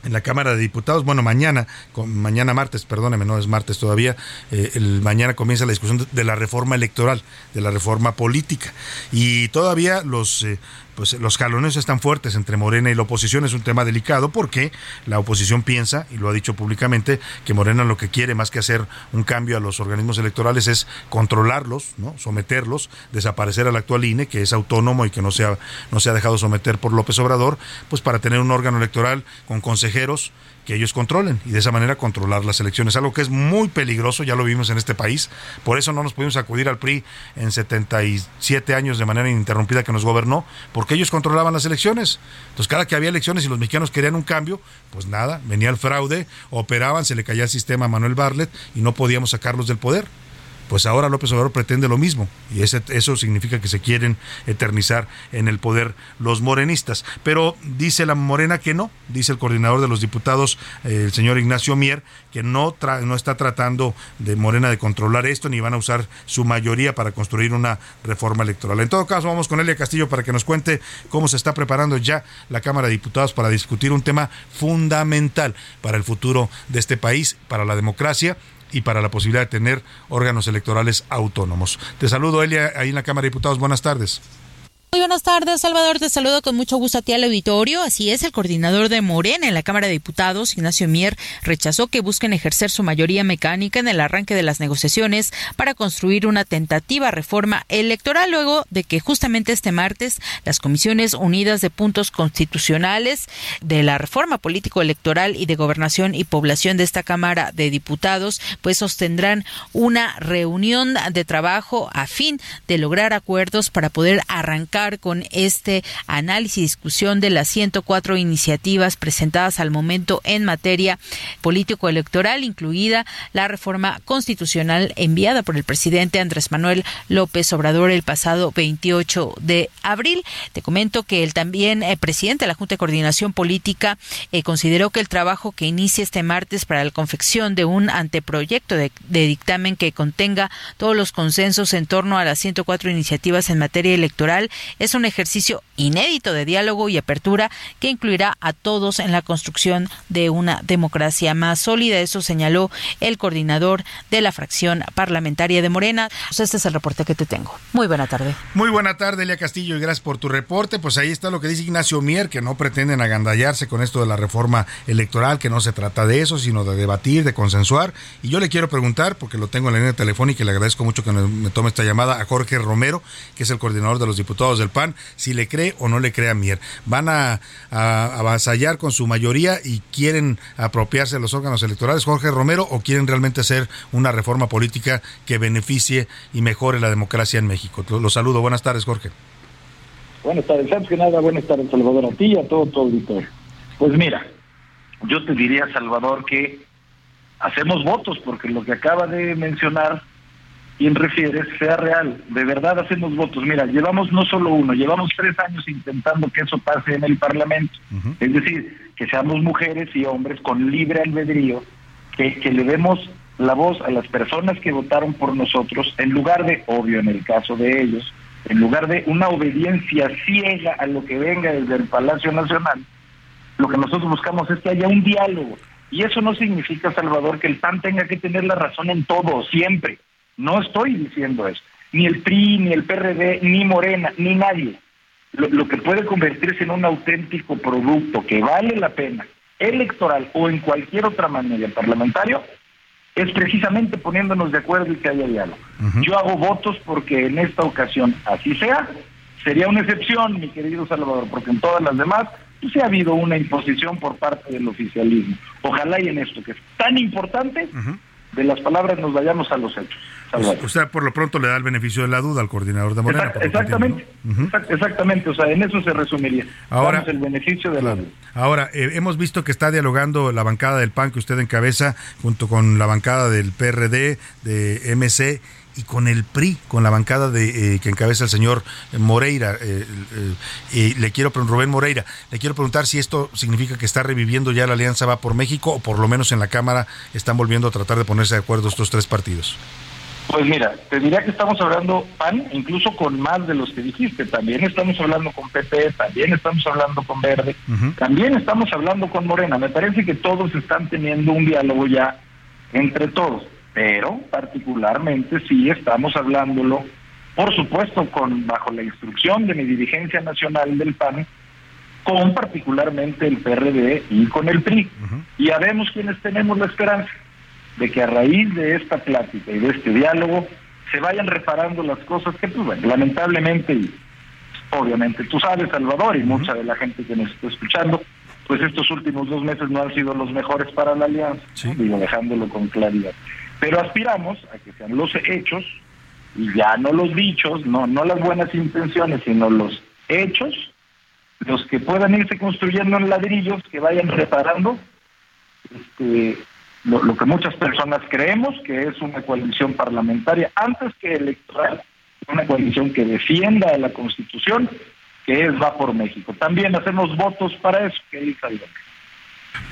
en la Cámara de Diputados. Bueno, mañana, mañana martes, perdóneme, no es martes todavía, eh, el, mañana comienza la discusión de la reforma electoral, de la reforma política. Y todavía los eh, pues los jalones están fuertes entre Morena y la oposición. Es un tema delicado porque la oposición piensa, y lo ha dicho públicamente, que Morena lo que quiere más que hacer un cambio a los organismos electorales es controlarlos, ¿no? someterlos, desaparecer al actual INE, que es autónomo y que no se ha, no se ha dejado someter por López Obrador, pues para tener un órgano electoral con consejeros que ellos controlen y de esa manera controlar las elecciones, algo que es muy peligroso, ya lo vimos en este país, por eso no nos pudimos acudir al PRI en 77 años de manera ininterrumpida que nos gobernó, porque ellos controlaban las elecciones. Entonces, cada que había elecciones y los mexicanos querían un cambio, pues nada, venía el fraude, operaban, se le caía el sistema a Manuel Barlet y no podíamos sacarlos del poder pues ahora López Obrador pretende lo mismo y ese, eso significa que se quieren eternizar en el poder los morenistas. Pero dice la Morena que no, dice el coordinador de los diputados, eh, el señor Ignacio Mier, que no, no está tratando de Morena de controlar esto ni van a usar su mayoría para construir una reforma electoral. En todo caso, vamos con Elia Castillo para que nos cuente cómo se está preparando ya la Cámara de Diputados para discutir un tema fundamental para el futuro de este país, para la democracia y para la posibilidad de tener órganos electorales autónomos. Te saludo, Elia, ahí en la Cámara de Diputados. Buenas tardes. Muy buenas tardes, Salvador. Te saludo con mucho gusto a ti al auditorio. Así es, el coordinador de Morena en la Cámara de Diputados, Ignacio Mier, rechazó que busquen ejercer su mayoría mecánica en el arranque de las negociaciones para construir una tentativa reforma electoral luego de que justamente este martes las Comisiones Unidas de Puntos Constitucionales de la Reforma Político Electoral y de Gobernación y Población de esta Cámara de Diputados pues sostendrán una reunión de trabajo a fin de lograr acuerdos para poder arrancar con este análisis y discusión de las 104 iniciativas presentadas al momento en materia político-electoral, incluida la reforma constitucional enviada por el presidente Andrés Manuel López Obrador el pasado 28 de abril. Te comento que el también eh, presidente de la Junta de Coordinación Política eh, consideró que el trabajo que inicia este martes para la confección de un anteproyecto de, de dictamen que contenga todos los consensos en torno a las 104 iniciativas en materia electoral es un ejercicio inédito de diálogo y apertura que incluirá a todos en la construcción de una democracia más sólida. Eso señaló el coordinador de la fracción parlamentaria de Morena. Pues este es el reporte que te tengo. Muy buena tarde. Muy buena tarde, Elia Castillo, y gracias por tu reporte. Pues ahí está lo que dice Ignacio Mier, que no pretenden agandallarse con esto de la reforma electoral, que no se trata de eso, sino de debatir, de consensuar. Y yo le quiero preguntar, porque lo tengo en la línea telefónica y le agradezco mucho que me tome esta llamada, a Jorge Romero, que es el coordinador de los diputados de del PAN si le cree o no le cree a Mier. Van a, a avasallar con su mayoría y quieren apropiarse de los órganos electorales, Jorge Romero, o quieren realmente hacer una reforma política que beneficie y mejore la democracia en México. Lo, lo saludo. Buenas tardes, Jorge. Buenas tardes, antes que nada, buenas tardes, Salvador, a ti y a todo tu auditorio. Pues mira, yo te diría, Salvador, que hacemos votos, porque lo que acaba de mencionar quien refieres sea real. De verdad hacemos votos. Mira, llevamos no solo uno, llevamos tres años intentando que eso pase en el Parlamento. Es decir, que seamos mujeres y hombres con libre albedrío, que, que le demos la voz a las personas que votaron por nosotros, en lugar de, obvio en el caso de ellos, en lugar de una obediencia ciega a lo que venga desde el Palacio Nacional, lo que nosotros buscamos es que haya un diálogo. Y eso no significa, Salvador, que el PAN tenga que tener la razón en todo, siempre. No estoy diciendo eso. Ni el PRI, ni el PRD, ni Morena, ni nadie. Lo, lo que puede convertirse en un auténtico producto que vale la pena, electoral o en cualquier otra manera parlamentario, es precisamente poniéndonos de acuerdo y que haya diálogo. Yo hago votos porque en esta ocasión así sea. Sería una excepción, mi querido Salvador, porque en todas las demás pues, sí ha habido una imposición por parte del oficialismo. Ojalá y en esto, que es tan importante, de las palabras nos vayamos a los hechos. Salvador. Usted por lo pronto le da el beneficio de la duda al coordinador de Morena. Exact- exactamente, exact- exactamente, o sea, en eso se resumiría. Ahora- Damos el beneficio de la duda. Ahora, eh, hemos visto que está dialogando la bancada del PAN que usted encabeza junto con la bancada del PRD, de MC y con el PRI, con la bancada de eh, que encabeza el señor Moreira. eh, eh, y le quiero Rubén Moreira, le quiero preguntar si esto significa que está reviviendo ya la Alianza Va por México o por lo menos en la Cámara están volviendo a tratar de ponerse de acuerdo estos tres partidos. Pues mira, te diría que estamos hablando PAN, incluso con más de los que dijiste. También estamos hablando con PP, también estamos hablando con Verde, también estamos hablando con Morena. Me parece que todos están teniendo un diálogo ya entre todos, pero particularmente sí estamos hablándolo, por supuesto, con bajo la instrucción de mi dirigencia nacional del PAN, con particularmente el PRD y con el PRI. Y habemos quienes tenemos la esperanza de que a raíz de esta plática y de este diálogo se vayan reparando las cosas que, pues, bueno, lamentablemente, y obviamente tú sabes, Salvador, y mucha de la gente que nos está escuchando, pues estos últimos dos meses no han sido los mejores para la alianza, ¿no? digo, dejándolo con claridad. Pero aspiramos a que sean los hechos, y ya no los dichos, no, no las buenas intenciones, sino los hechos, los que puedan irse construyendo en ladrillos, que vayan reparando este, lo, lo que muchas personas creemos que es una coalición parlamentaria, antes que electoral, una coalición que defienda la Constitución, que es Va por México. También hacemos votos para eso, que dice.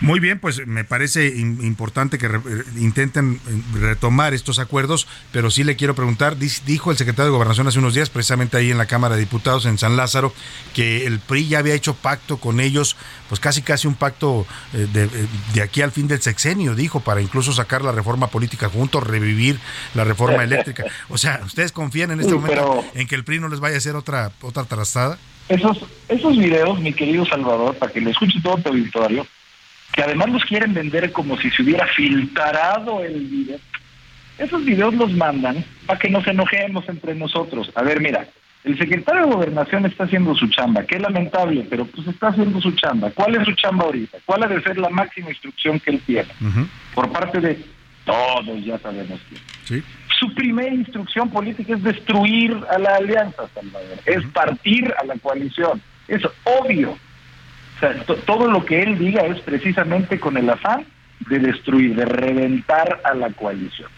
Muy bien, pues me parece im- importante que re- eh, intenten eh, retomar estos acuerdos, pero sí le quiero preguntar, dijo el secretario de Gobernación hace unos días, precisamente ahí en la Cámara de Diputados en San Lázaro, que el PRI ya había hecho pacto con ellos, pues casi casi un pacto eh, de, de aquí al fin del sexenio, dijo, para incluso sacar la reforma política juntos, revivir la reforma eléctrica. O sea, ¿ustedes confían en este Sí, momento pero- en que el PRI no les vaya a hacer otra, otra trastada? Esos, esos videos, mi querido Salvador, para que lo escuche todo tu auditorio, que además los quieren vender como si se hubiera filtrado el video. Esos videos los mandan para que nos enojemos entre nosotros. A ver, mira, el secretario de Gobernación está haciendo su chamba, qué lamentable, pero pues está haciendo su chamba. ¿Cuál es su chamba ahorita? ¿Cuál ha de ser la máxima instrucción que él tiene? Por parte de todos, ya sabemos quién. Sí. Su primera instrucción política es destruir a la alianza, Salvador, es partir a la coalición. Es obvio. Sea, todo lo que él diga es precisamente con el afán de destruir, de reventar a la coalición.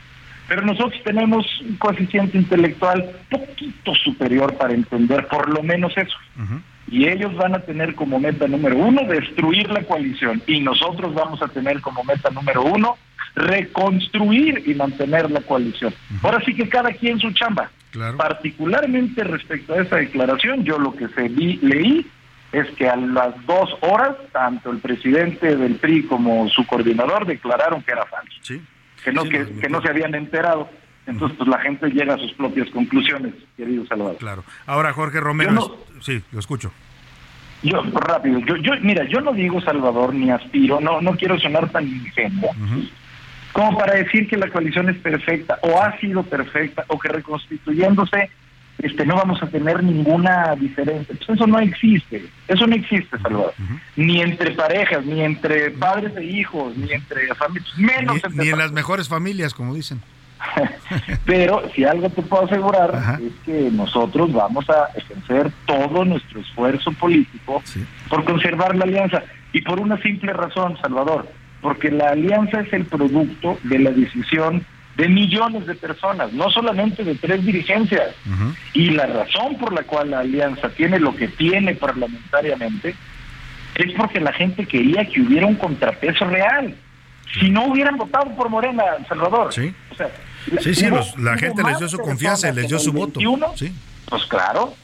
Pero nosotros tenemos un coeficiente intelectual poquito superior para entender por lo menos eso. Y ellos van a tener como meta número uno destruir la coalición y nosotros vamos a tener como meta número uno reconstruir y mantener la coalición. Ahora sí que cada quien su chamba. Particularmente respecto a esa declaración, yo lo que se vi- leí es que a las dos horas, tanto el presidente del PRI como su coordinador declararon que era falso. Que no, que, que no se habían enterado. Entonces, pues la gente llega a sus propias conclusiones, querido Salvador. Claro. Ahora, Jorge Romero, sí, lo escucho. Yo, rápido, yo, yo, mira, yo no digo Salvador ni aspiro, no, no quiero sonar tan ingenuo, como para decir que la coalición es perfecta, o ha sido perfecta, o que reconstituyéndose este, no vamos a tener ninguna diferencia. Pues eso no existe, eso no existe, Salvador. Ni entre parejas, ni entre padres e hijos, ni entre familias, menos Ni, entre ni en las mejores familias, como dicen. Pero si algo te puedo asegurar es que nosotros vamos a ejercer todo nuestro esfuerzo político por conservar la alianza. Y por una simple razón, Salvador, porque la alianza es el producto de la decisión de millones de personas, no solamente de tres dirigencias. Y la razón por la cual la alianza tiene lo que tiene parlamentariamente es porque la gente quería que hubiera un contrapeso real. Si no hubieran votado por Morena, Salvador. Sí. O sea, Sí, sí, hubo- los- la gente les dio su confianza y les dio su voto. 21, Sí. Pues claro.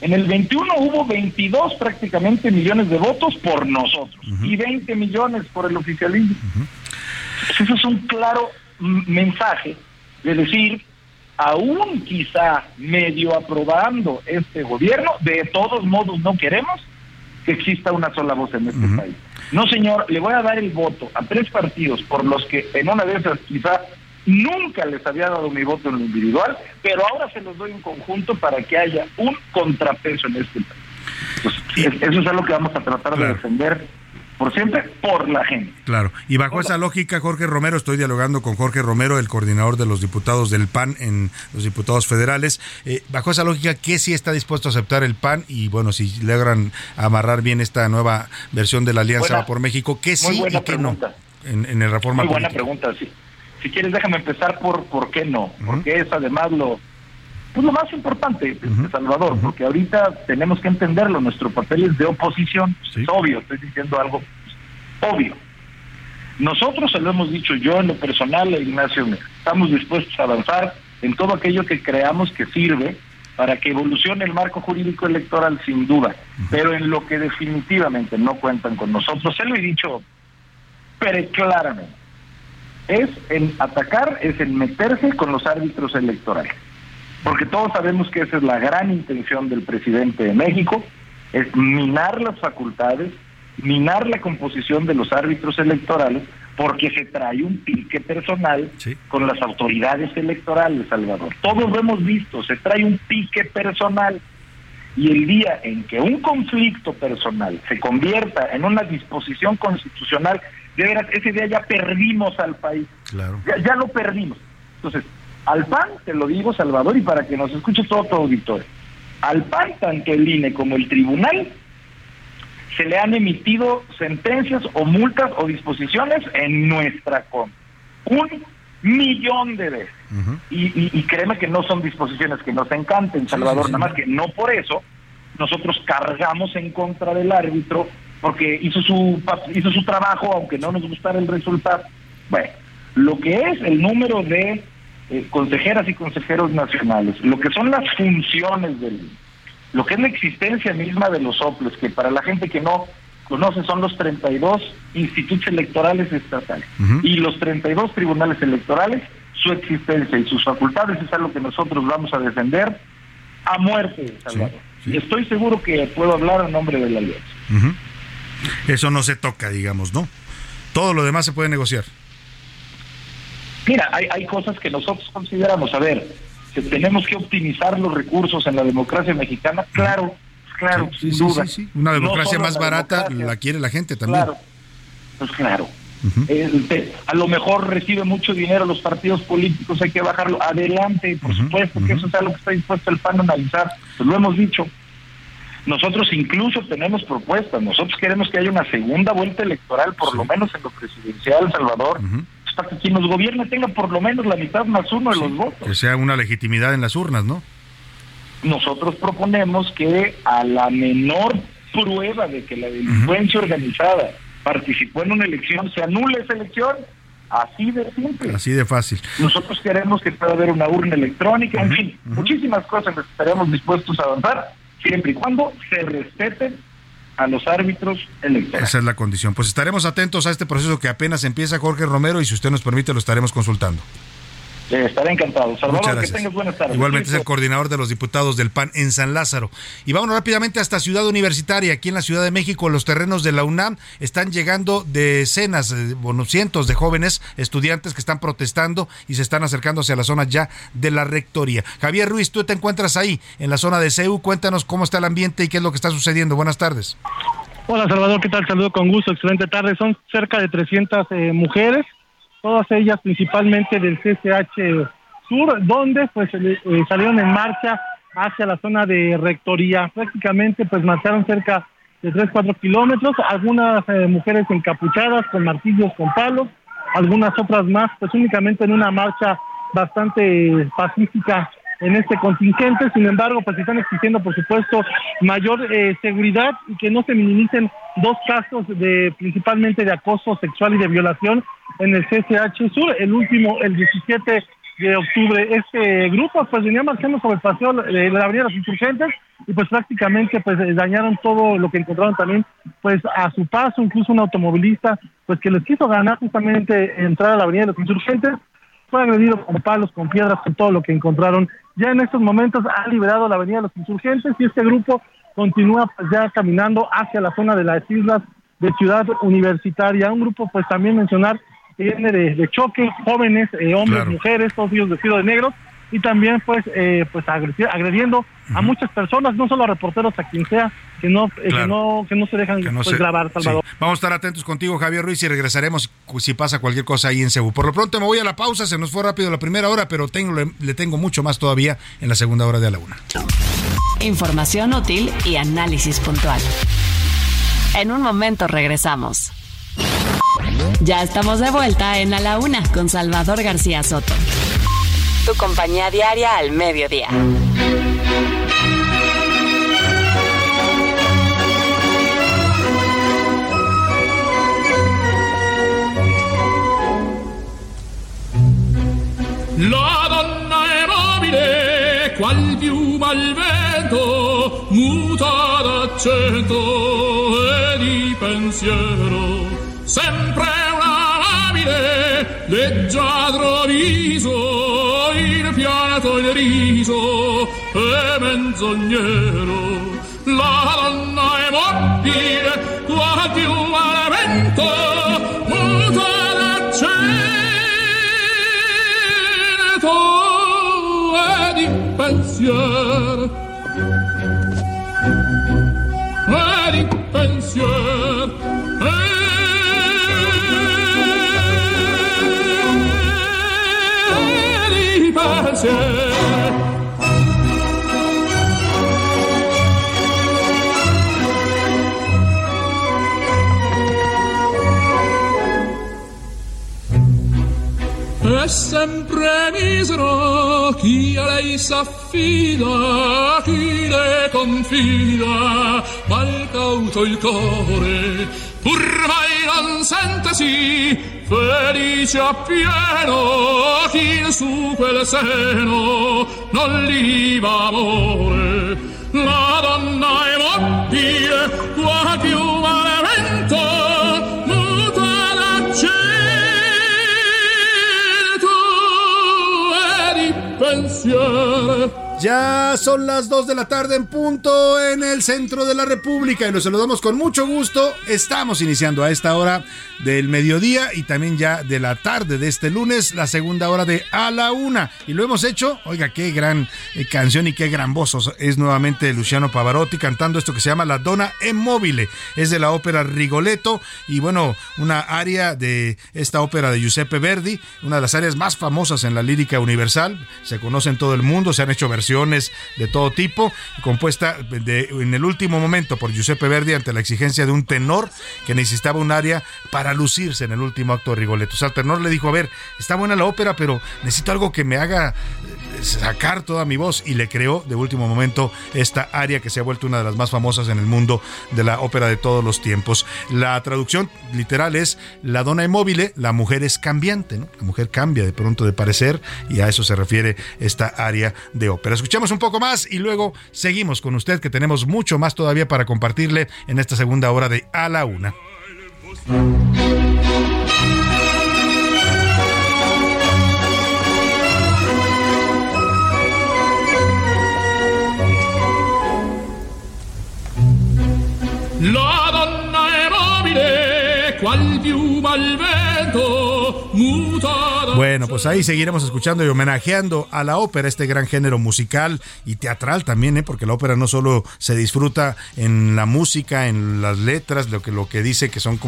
En el 21 hubo 22 prácticamente millones de votos por nosotros y 20 millones por el oficialismo. Pues eso es un claro mensaje de decir, aún quizá medio aprobando este gobierno, de todos modos no queremos que exista una sola voz en este país. No, señor, le voy a dar el voto a tres partidos por los que en una de esas quizá nunca les había dado mi voto en lo individual, pero ahora se los doy en conjunto para que haya un contrapeso en este país. Pues, es- eso es algo que vamos a tratar de defender por siempre, por la gente. Claro, y bajo esa lógica, Jorge Romero, estoy dialogando con Jorge Romero, el coordinador de los diputados del PAN en los diputados federales. Eh, bajo esa lógica, ¿qué sí está dispuesto a aceptar el PAN? Y bueno, si logran amarrar bien esta nueva versión de la Alianza Buena- por México, ¿qué sí y qué no pregunta. en, en el reforma Muy buena política? pregunta, sí. Si quieres, déjame empezar por por qué no, porque es además lo pues lo más importante, este, Salvador, porque ahorita tenemos que entenderlo, nuestro papel es de oposición, es obvio, estoy diciendo algo pues, obvio. Nosotros se lo hemos dicho yo en lo personal e Ignacio, estamos dispuestos a avanzar en todo aquello que creamos que sirve para que evolucione el marco jurídico electoral sin duda, pero en lo que definitivamente no cuentan con nosotros, se lo he dicho pero claramente, es en atacar, es en meterse con los árbitros electorales. Porque todos sabemos que esa es la gran intención del presidente de México, es minar las facultades, minar la composición de los árbitros electorales, porque se trae un pique personal con las autoridades electorales, Salvador. Todos lo hemos visto, se trae un pique personal. Y el día en que un conflicto personal se convierta en una disposición constitucional, de veras, ese día ya perdimos al país. Claro. Ya, ya lo perdimos. Entonces, al PAN, te lo digo, Salvador, y para que nos escuche todo tu auditorio, al PAN, tanto el INE como el tribunal, se le han emitido sentencias o multas o disposiciones en nuestra contra. Un millón de veces. y, y- y créeme que no son disposiciones que nos encanten, Salvador, sí, sí. nada más que no por eso nosotros cargamos en contra del árbitro porque hizo su hizo su trabajo aunque no nos gustara el resultado. Bueno, lo que es el número de eh, consejeras y consejeros nacionales, lo que son las funciones del lo que es la existencia misma de los OPLES, que para la gente que no conoce son los 32 institutos electorales estatales y los 32 tribunales electorales, su existencia y sus facultades es algo que nosotros vamos a defender a muerte, Salvador. Y estoy seguro que puedo hablar en nombre de la alianza. Eso no se toca, digamos, ¿no? Todo lo demás se puede negociar. Mira, hay, hay cosas que nosotros consideramos, a ver, que tenemos que optimizar los recursos en la democracia mexicana, claro, claro, Sí, sin sí, duda. sí, sí. Una democracia más la barata democracia, la quiere la gente también. Claro, pues claro. Te- a lo mejor recibe mucho dinero los partidos políticos, hay que bajarlo. Adelante, por supuesto que eso es algo que está dispuesto el PAN a analizar, pues lo hemos dicho. Nosotros incluso tenemos propuestas, nosotros queremos que haya una segunda vuelta electoral, por lo menos en lo presidencial, Salvador, para que quien nos gobierne tenga por lo menos la mitad más uno de los votos. Que sea una legitimidad en las urnas, ¿no? nosotros proponemos que a la menor prueba de que la delincuencia organizada participó en una elección, se anule esa elección. Así de simple. Así de fácil. Nosotros queremos que pueda haber una urna electrónica, en fin, muchísimas cosas que estaremos dispuestos a avanzar, siempre y cuando se respeten a los árbitros electorales. Esa es la condición. Pues estaremos atentos a este proceso que apenas empieza Jorge Romero y si usted nos permite lo estaremos consultando. Eh, estaré encantado. Salvador, Muchas que tengas buenas tardes. Igualmente es el coordinador de los diputados del PAN en San Lázaro. Y vamos rápidamente hasta Ciudad Universitaria, aquí en la Ciudad de México, los terrenos de la UNAM están llegando decenas, eh, bueno, cientos de jóvenes estudiantes que están protestando y se están acercando hacia la zona ya de la rectoría. Javier Ruiz, tú te encuentras ahí, en la zona de CEU, cuéntanos cómo está el ambiente y qué es lo que está sucediendo. Buenas tardes. Hola Salvador, ¿qué tal? Saludo con gusto, excelente tarde. Son cerca de 300 eh, mujeres, todas ellas principalmente del CCH Sur, donde pues eh, salieron en marcha hacia la zona de rectoría. Prácticamente pues marcharon cerca de 3-4 kilómetros, algunas eh, mujeres encapuchadas con martillos, con palos, algunas otras más pues únicamente en una marcha bastante pacífica en este contingente, sin embargo, pues están exigiendo, por supuesto, mayor eh, seguridad y que no se minimicen dos casos de principalmente de acoso sexual y de violación en el CCH Sur, el último el 17 de octubre. Este grupo pues venía marchando sobre el paseo de la Avenida de los Insurgentes y pues prácticamente pues eh, dañaron todo lo que encontraron también pues a su paso, incluso un automovilista pues que les quiso ganar justamente entrar a la Avenida de los Insurgentes fue agredido con palos, con piedras, con todo lo que encontraron. Ya en estos momentos ha liberado la avenida de los insurgentes y este grupo continúa pues, ya caminando hacia la zona de las islas de Ciudad Universitaria. Un grupo pues también mencionar que viene de, de choque, jóvenes, eh, hombres, Claro. mujeres, todos ellos vestidos de negro y también pues eh, pues agredi- agrediendo a muchas personas, no solo a reporteros, a quien sea, que no, eh, que no, que no se dejan no pues, grabar, Salvador. Sí. Vamos a estar atentos contigo, Javier Ruiz, y regresaremos si pasa cualquier cosa ahí en Cebu. Por lo pronto me voy a la pausa, se nos fue rápido la primera hora, pero tengo, le, le tengo mucho más todavía en la segunda hora de a la una. Información útil y análisis puntual. En un momento regresamos. Ya estamos de vuelta en A la Una con Salvador García Soto. Tu compañía diaria al mediodía. La donna è mobile, qual piuma al vento, muta d'accento e di pensiero. Sempre una labile, leggiadro viso, il fiato il riso e menzognero. La donna è mobile, qual piuma al vento, muta d'accento e di pensiero e di pensiero di pensiero È sempre misero chi a lei s'affida, chi le confida, mal cauto il cuore, pur mai non sentesi felice appieno chi su quel seno non liva amore. La donna è mobile, qua più malevento, muta l'accento e di pensiero. Ya son las 2 de la tarde en punto en el centro de la República y los saludamos con mucho gusto. Estamos iniciando a esta hora del mediodía y también ya de la tarde de este lunes, la segunda hora de A la Una. Y lo hemos hecho, oiga, qué gran eh, canción y qué gran voz es nuevamente Luciano Pavarotti cantando esto que se llama La Donna e Mobile. Es de la ópera Rigoletto y bueno, una área de esta ópera de Giuseppe Verdi, una de las áreas más famosas en la lírica universal. Se conoce en todo el mundo, se han hecho versiones de todo tipo, compuesta de- en el último momento por Giuseppe Verdi ante la exigencia de un tenor que necesitaba un área para lucirse en el último acto de Rigoletto. O el tenor le dijo, a ver, está buena la ópera, pero necesito algo que me haga sacar toda mi voz y le creó de último momento esta área que se ha vuelto una de las más famosas en el mundo de la ópera de todos los tiempos. La traducción literal es la donna immobile, la mujer es cambiante, ¿no? La mujer cambia de pronto de parecer y a eso se refiere esta área de ópera. Escuchemos un poco más y luego seguimos con usted que tenemos mucho más todavía para compartirle en esta segunda hora de A la Una. La donna è mobile, piuma al vento, Bueno, pues ahí seguiremos escuchando y homenajeando a la ópera, este gran género musical y teatral también, ¿eh? porque la ópera no solo se disfruta en la música, en las letras, lo que, lo que dice que son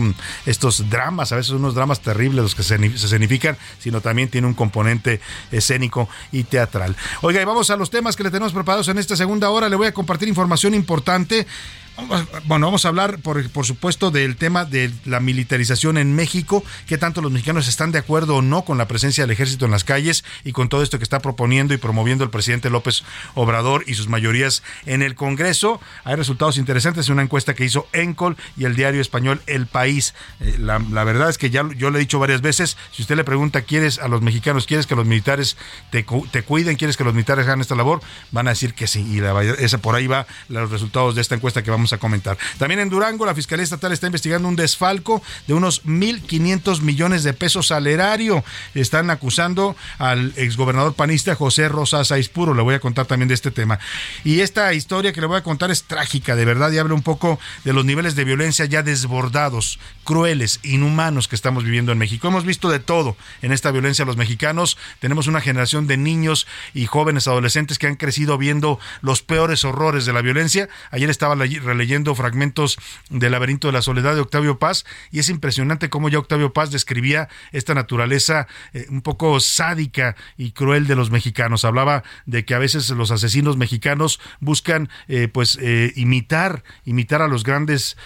estos dramas, a veces unos dramas terribles los que se, se escenifican, sino también tiene un componente escénico y teatral. Oiga, y vamos a los temas que le tenemos preparados en esta segunda hora. Le voy a compartir información importante. Bueno, vamos a hablar, por, por, supuesto, del tema de la militarización en México, que tanto los mexicanos están de acuerdo o no con la presencia del ejército en las calles y con todo esto que está proponiendo y promoviendo el presidente López Obrador y sus mayorías en el Congreso. Hay resultados interesantes en una encuesta que hizo Encol y el diario español El País. Eh, la, la, verdad es que ya yo le he dicho varias veces, si usted le pregunta, ¿quieres a los mexicanos, quieres que los militares te, te cuiden, quieres que los militares hagan esta labor? Van a decir que sí. Y la, esa, por ahí va los resultados de esta encuesta que vamos a comentar. También en Durango, la Fiscalía Estatal está investigando un desfalco de unos 1.500 millones de pesos al erario. Están acusando al exgobernador panista José Rosas Aispuro. Le voy a contar también de este tema. Y esta historia que le voy a contar es trágica, de verdad, y habla un poco de los niveles de violencia ya desbordados, crueles, inhumanos que estamos viviendo en México. Hemos visto de todo en esta violencia los mexicanos. Tenemos una generación de niños y jóvenes adolescentes que han crecido viendo los peores horrores de la violencia. Ayer estaba releyendo fragmentos del laberinto de la soledad de Octavio Paz y es impresionante cómo ya Octavio Paz describía esta naturaleza eh, un poco sádica y cruel de los mexicanos. Hablaba de que a veces los asesinos mexicanos buscan eh, pues eh, imitar imitar a los grandes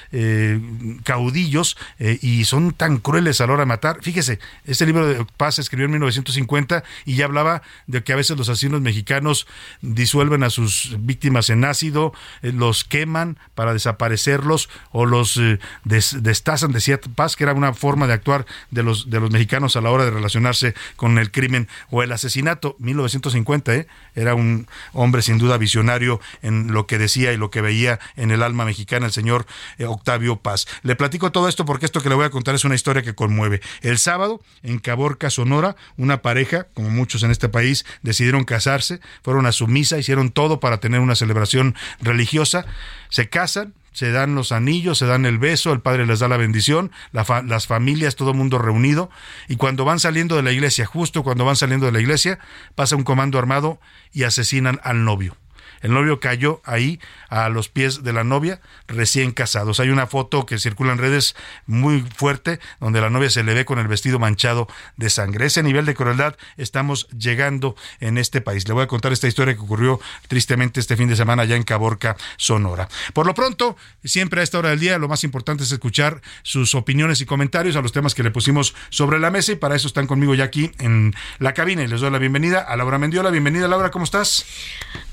caudillos y son tan crueles a la hora de matar. Fíjese, este libro de Paz se escribió en 1950 y ya hablaba de que a veces los asesinos mexicanos disuelven a sus víctimas en ácido, los queman para desaparecerlos o los eh, des, destazan, decía Paz, que era una forma de actuar de los, de los mexicanos a la hora de relacionarse con el crimen o el asesinato. 1950, ¿eh? era un hombre sin duda visionario en lo que decía y lo que veía en el alma mexicana el señor eh, Octavio Paz. Le platico todo esto porque esto que le voy a contar es una historia que conmueve. El sábado, en Caborca, Sonora, una pareja, como muchos en este país, decidieron casarse, fueron a su misa, hicieron todo para tener una celebración religiosa, se casan, se dan los anillos, se dan el beso, el padre les da la bendición, las familias, todo mundo reunido, y cuando van saliendo de la iglesia, justo cuando van saliendo de la iglesia, pasa un comando armado y asesinan al novio. El novio cayó ahí a los pies de la novia, recién casados. Hay una foto que circula en redes muy fuerte, donde la novia se le ve con el vestido manchado de sangre. Ese nivel de crueldad estamos llegando en este país. Le voy a contar esta historia que ocurrió tristemente este fin de semana allá en Caborca, Sonora. Por lo pronto, siempre a esta hora del día, lo más importante es escuchar sus opiniones y comentarios a los temas que le pusimos sobre la mesa y para eso están conmigo ya aquí en la cabina y les doy la bienvenida a Laura Mendiola. Bienvenida, Laura, ¿cómo estás?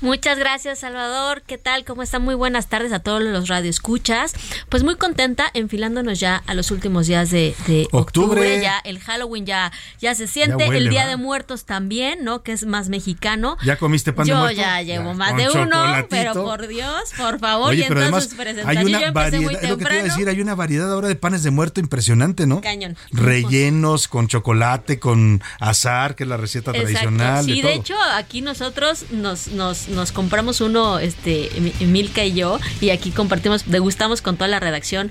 Muchas gracias, Salvador. ¿Qué tal? ¿Cómo están? Muy buenas tardes a todos los radioescuchas. Pues muy contenta, enfilándonos ya a los últimos días de, de octubre. octubre. Ya el Halloween ya, ya se siente. Ya huele, el Día ¿verdad? de Muertos también, ¿no? Que es más mexicano. ¿Ya comiste pan de Yo muerto? ya llevo más de uno, pero por Dios, por favor. Oye, y pero entonces además presentar. hay una variedad, muy es lo que te iba a temprano. decir, hay una variedad ahora de panes de muerto impresionante, ¿no? Cañón. Rellenos con chocolate, con azar, que es la receta tradicional. Sí, de de hecho, aquí nosotros nos, nos, nos compramos uno, este, Mi- Milka y yo, y aquí compartimos, degustamos con toda la redacción,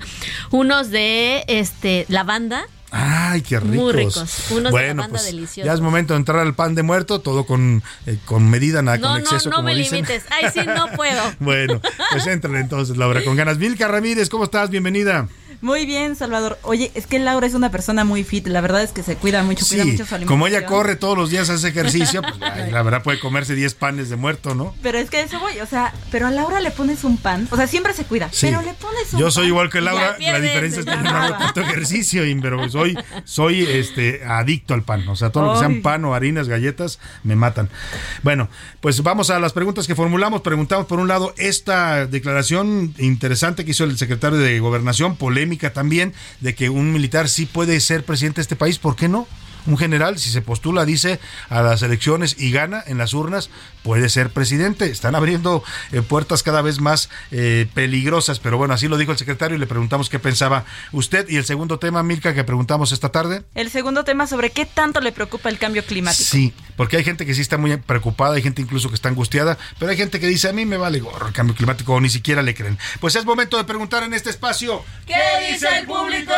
unos de este lavanda. Ay, qué ricos. Muy ricos. Unos de bueno, lavanda pues, deliciosos. ya es momento de entrar al pan de muerto, todo con, eh, con medida, nada No, con no, exceso, no como me dicen. limites. Ay, sí, no puedo. bueno, pues éntrale entonces, Laura, con ganas. Milka Ramírez, ¿cómo estás? Bienvenida. Muy bien, Salvador. Oye, es que Laura es una persona muy fit. La verdad es que se cuida mucho, cuida Sí, mucho su alimentación. como ella corre todos los días, hace ejercicio, pues la verdad puede comerse 10 panes de muerto, ¿no? Pero es que eso voy, o sea, pero a Laura le pones un pan. O sea, siempre se cuida. Sí. Pero le pones un Yo pan. soy igual que Laura, Ya la diferencia es que yo no hago tanto ejercicio, pero soy, soy este adicto al pan. O sea, todo lo que sean pan o harinas, galletas, me matan. Bueno, pues vamos a las preguntas que formulamos. Preguntamos, por un lado, esta declaración interesante que hizo el secretario de Gobernación, polémica también, de que un militar sí puede ser presidente de este país. ¿Por qué no? Un general, si se postula, dice, a las elecciones y gana en las urnas, puede ser presidente. Están abriendo eh, puertas cada vez más eh, peligrosas, pero bueno, así lo dijo el secretario y le preguntamos qué pensaba usted. Y el segundo tema, Milka, que preguntamos esta tarde. El segundo tema sobre qué tanto le preocupa el cambio climático. Sí, porque hay gente que sí está muy preocupada, hay gente incluso que está angustiada, pero hay gente que dice, a mí me vale gorro el cambio climático, o ni siquiera le creen. Pues es momento de preguntar en este espacio. ¿Qué dice el público?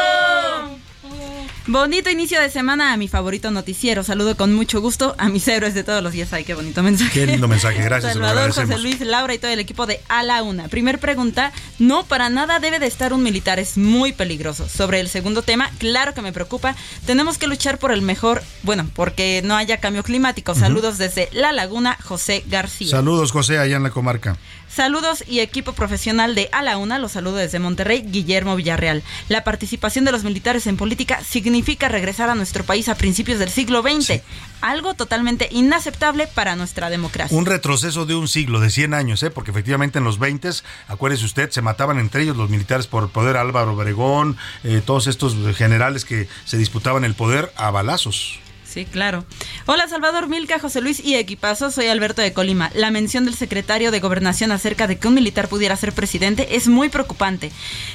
Bonito inicio de semana a mi favorito noticiero. Saludo con mucho gusto a mis héroes de todos los días. Ay, qué bonito mensaje. Qué lindo mensaje, gracias. Salvador, José. Luis, Laura y todo el equipo de A la Una. Primer pregunta, no, para nada debe de estar un militar, es muy peligroso. Sobre el segundo tema, claro que me preocupa. Tenemos que luchar por el mejor, bueno, porque no haya cambio climático. Saludos desde La Laguna, José García. Saludos, José, allá en la comarca. Saludos y equipo profesional de A la Una, los saludo desde Monterrey, Guillermo Villarreal. La participación de los militares en política significa regresar a nuestro país a principios del siglo XX, algo totalmente inaceptable para nuestra democracia. Un retroceso de un siglo, de 100 años, ¿eh? porque efectivamente en los 20, acuérdese usted, se mataban entre ellos los militares por poder Álvaro Obregón, eh, todos estos generales que se disputaban el poder a balazos. Sí, claro. Hola Salvador Milka, José Luis y equipazo, soy Alberto de Colima. La mención del secretario de Gobernación acerca de que un militar pudiera ser presidente es muy preocupante.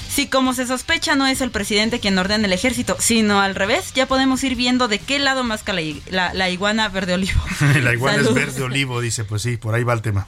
Si como se sospecha no es el presidente quien ordena el ejército, sino al revés, ya podemos ir viendo de qué lado más la, la, la iguana verde olivo. la iguana es verde olivo, dice, pues sí, por ahí va el tema.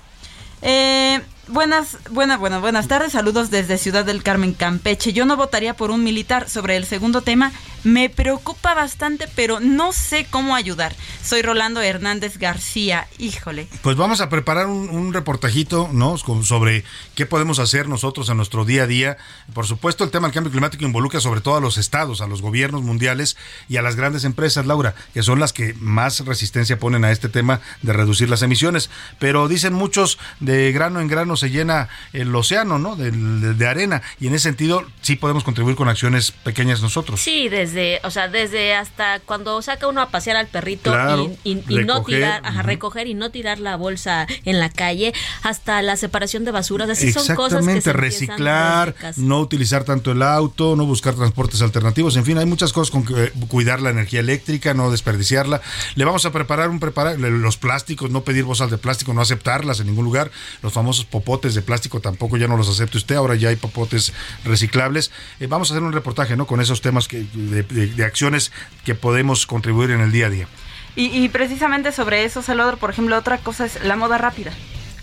Eh, buenas, buenas, buenas, buenas tardes. Saludos desde Ciudad del Carmen, Campeche. Yo no votaría por un militar. Sobre el segundo tema, me preocupa bastante, pero no sé cómo ayudar. Soy Rolando Hernández García. Híjole. Pues vamos a preparar un, reportajito, ¿no? Sobre qué podemos hacer nosotros en nuestro día a día. Por supuesto, el tema del cambio climático involucra sobre todo a los estados, a los gobiernos mundiales y a las grandes empresas, Laura, que son las que más resistencia ponen a este tema de reducir las emisiones. Pero dicen muchos, de grano en grano se llena el océano, ¿no? De, de- de arena. Y en ese sentido, sí podemos contribuir con acciones pequeñas nosotros. Sí, desde, o sea, desde hasta cuando saca uno a pasear al perrito Claro, y, y- y no tirar, ajá, recoger y no tirar la bolsa en la calle, hasta la separación de basuras, así son cosas que se reciclar, no utilizar tanto el auto, no buscar transportes alternativos, en fin, hay muchas cosas con que eh, cuidar la energía eléctrica, no desperdiciarla. Le vamos a preparar un preparar los plásticos, no pedir bolsas de plástico, no aceptarlas en ningún lugar. Los famosos popotes de plástico tampoco ya no los acepte usted, ahora ya hay popotes reciclables. Eh, vamos a hacer un reportaje, ¿no? Con esos temas que, de acciones que podemos contribuir en el día a día. Y, y precisamente sobre eso, Salvador, por ejemplo, otra cosa es la moda rápida.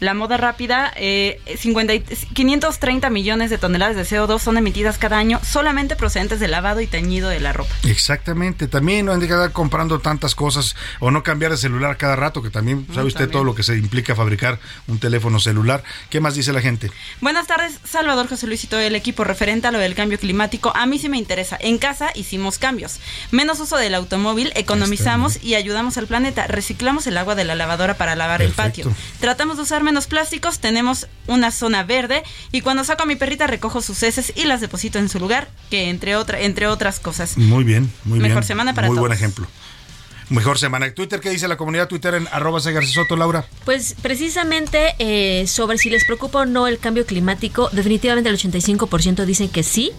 La moda rápida, eh, 50 y- 530 millones de toneladas de CO2 son emitidas cada año solamente procedentes del lavado y teñido de la ropa. Exactamente, también no hay que estar comprando tantas cosas o no cambiar de celular cada rato, que también sabe usted también. todo lo que se implica fabricar un teléfono celular. ¿Qué más dice la gente? Buenas tardes, Salvador José Luis y todo el equipo referente a lo del cambio climático. A mí sí me interesa. En casa hicimos cambios. Menos uso del automóvil, economizamos y ayudamos al planeta. Reciclamos el agua de la lavadora para lavar el patio. Tratamos de usar menos plásticos, tenemos una zona verde y cuando saco a mi perrita recojo sus heces y las deposito en su lugar, que entre, otra, entre otras cosas. Muy bien, muy bien. Mejor semana para Muy buen todos. ejemplo. Mejor semana. Twitter, ¿qué dice la comunidad Twitter en arroba Soto, Laura? Pues precisamente eh, sobre si les preocupa o no el cambio climático, definitivamente el 85% dicen que sí,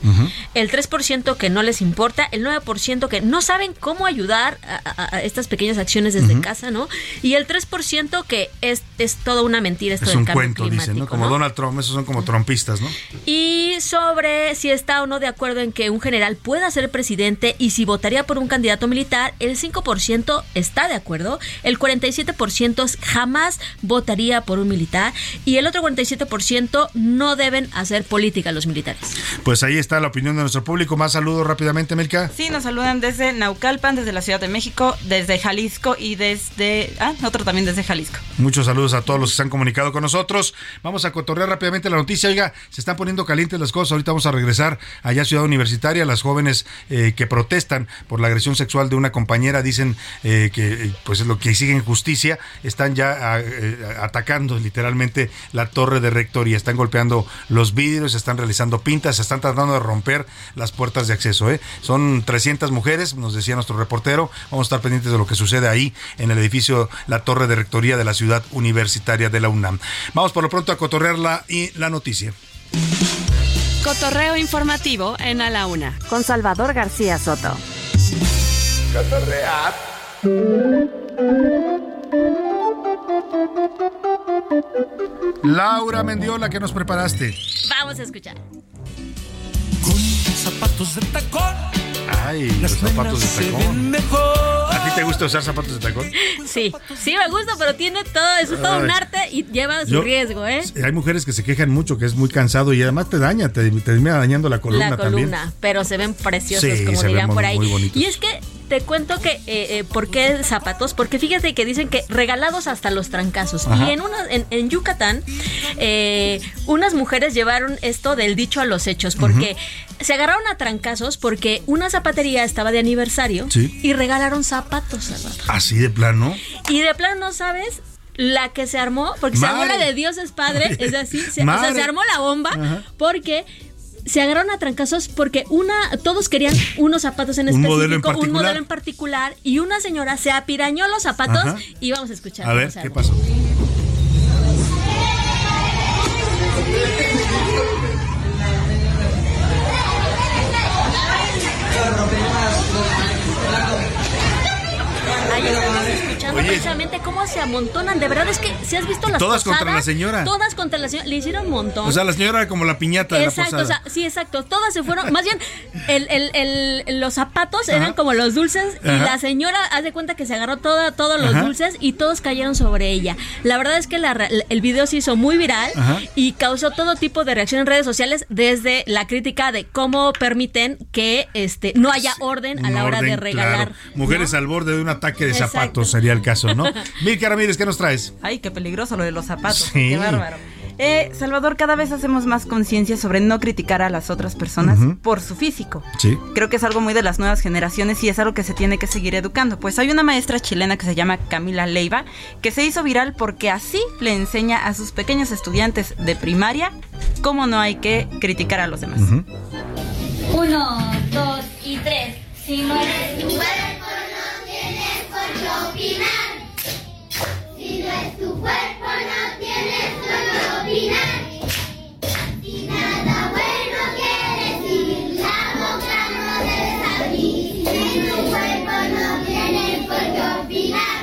el 3% que no les importa, el 9% que no saben cómo ayudar a, a- a estas pequeñas acciones desde casa, ¿no? Y el 3% que es, es toda una mentira esto Es del un cambio cuento, climático. dicen, ¿no? Como ¿no? Donald Trump, esos son como trompistas, ¿no? Y sobre si está o no de acuerdo en que un general pueda ser presidente y si votaría por un candidato militar, el 5% está de acuerdo, el 47% es jamás votaría por un militar y el otro 47% no deben hacer política los militares. Pues ahí está la opinión de nuestro público. Más saludos rápidamente, Melka. Sí, nos saludan desde Naucalpan, desde la Ciudad de México, desde Jalisco y desde... Ah, otro también desde Jalisco. Muchos saludos a todos los que se han comunicado con nosotros. Vamos a cotorrear rápidamente la noticia. Oiga, se están poniendo calientes las cosas. Ahorita vamos a regresar allá a Ciudad Universitaria. Las jóvenes eh, que protestan por la agresión sexual de una compañera dicen eh, que eh, pues es lo que siguen justicia. Están ya a- eh, atacando literalmente la torre de rectoría. Están golpeando los vidrios, están realizando pintas, están tratando de romper las puertas de acceso. ¿eh? Son 300 mujeres, nos decía nuestro reportero. Vamos a estar pendientes de lo que sucede ahí en el edificio La Torre de Rectoría de la Ciudad Universitaria de la UNAM. Vamos por lo pronto a cotorrear la, y la noticia. Cotorreo informativo en A la Una con Salvador García Soto. Cotorrear. Laura Mendiola, ¿qué nos preparaste? Vamos a escuchar. Zapatos de tacón. Ay, los zapatos de tacón. ¿A ti te gusta usar zapatos de tacón? Sí, sí me gusta, pero tiene todo, es todo un arte y lleva su Yo- riesgo, ¿eh? Hay mujeres que se quejan mucho, que es muy cansado y además te daña, te te termina dañando la columna, la columna, también. pero se ven preciosos, Sí, como se dirían ven por ahí. muy bonitos. Y es que te cuento que, eh, eh, ¿por qué zapatos? Porque fíjate que dicen que regalados hasta los trancazos. Ajá. Y en, una, en, en Yucatán, eh, unas mujeres llevaron esto del dicho a los hechos, porque se agarraron a trancazos porque una zapatería estaba de aniversario Sí. y regalaron zapatos, Salvador. Así de plano. Y de plano no sabes la que se armó, porque se armó la de Dios es padre, es así, se, o sea, se armó la bomba Ajá. porque se agarraron a trancazos porque una todos querían unos zapatos en Un específico, modelo en un modelo en particular y una señora se apirañó los zapatos Ajá. y vamos a escuchar. A ver, ¿qué pasó? Ahí Oye. precisamente cómo se amontonan. De verdad es que si has visto las Todas contra la señora. Todas contra la señora. Le hicieron un montón. O sea, la señora era como la piñata de Exacto, la o posada. sea, sí, exacto. Todas se fueron. Más bien, el, el- el- los zapatos eran como los dulces y la señora haz de cuenta que se agarró toda, todos los Ajá. dulces y todos cayeron sobre ella. La verdad es que la el video se hizo muy viral y causó todo tipo de reacción en redes sociales, desde la crítica de cómo permiten que este no haya orden a la hora de regalar. claro. Mujeres al borde de un ataque de Exacto. zapatos sería el caso, ¿no? Milka Ramírez, ¿qué nos traes? Ay, qué peligroso lo de los zapatos. Sí. Qué bárbaro. Eh, Salvador, cada vez hacemos más conciencia sobre no criticar a las otras personas por su físico. Sí. Creo que es algo muy de las nuevas generaciones y es algo que se tiene que seguir educando. Pues hay una maestra chilena que se llama Camila Leiva, que se hizo viral porque así le enseña a sus pequeños estudiantes de primaria cómo no hay que criticar a los demás. Uno, dos y tres. Si no eres tu opinar. Si no es tu cuerpo, no tienes qué opinar. Si nada bueno que decir, la boca no debes abrir. Si tu cuerpo no tienes por qué opinar.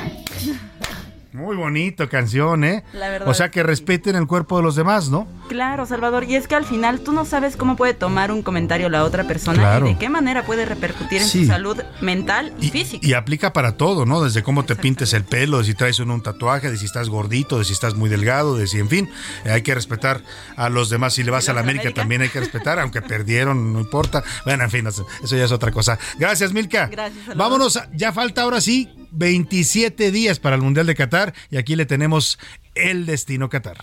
Muy bonito canción, ¿eh? La verdad. O sea, que respeten el cuerpo de los demás, ¿no? Claro, Salvador, y es que al final tú no sabes cómo puede tomar un comentario la otra persona Claro. y de qué manera puede repercutir en Sí. su salud mental y, física. Y aplica para todo, ¿no? Desde cómo te pintes el pelo, de si traes un, un tatuaje, de si estás gordito, de si estás muy delgado, de si, en fin, hay que respetar a los demás. Si le vas a la América, también hay que respetar, aunque perdieron, no importa. Bueno, en fin, eso eso ya es otra cosa. Gracias, Milka. Gracias, Salvador. Vámonos, a- ya falta ahora sí 27 días para el Mundial de Qatar y aquí le tenemos el destino Qatar.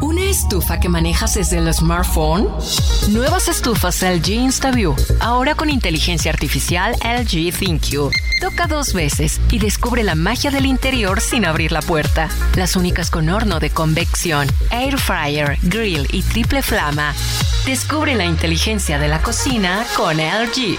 ¿Una estufa que manejas desde el smartphone? Nuevas estufas LG InstaView, ahora con inteligencia artificial LG ThinQ. Toca dos veces y descubre la magia del interior sin abrir la puerta. Las únicas con horno de convección, air fryer, grill y triple flama. Descubre la inteligencia de la cocina con LG.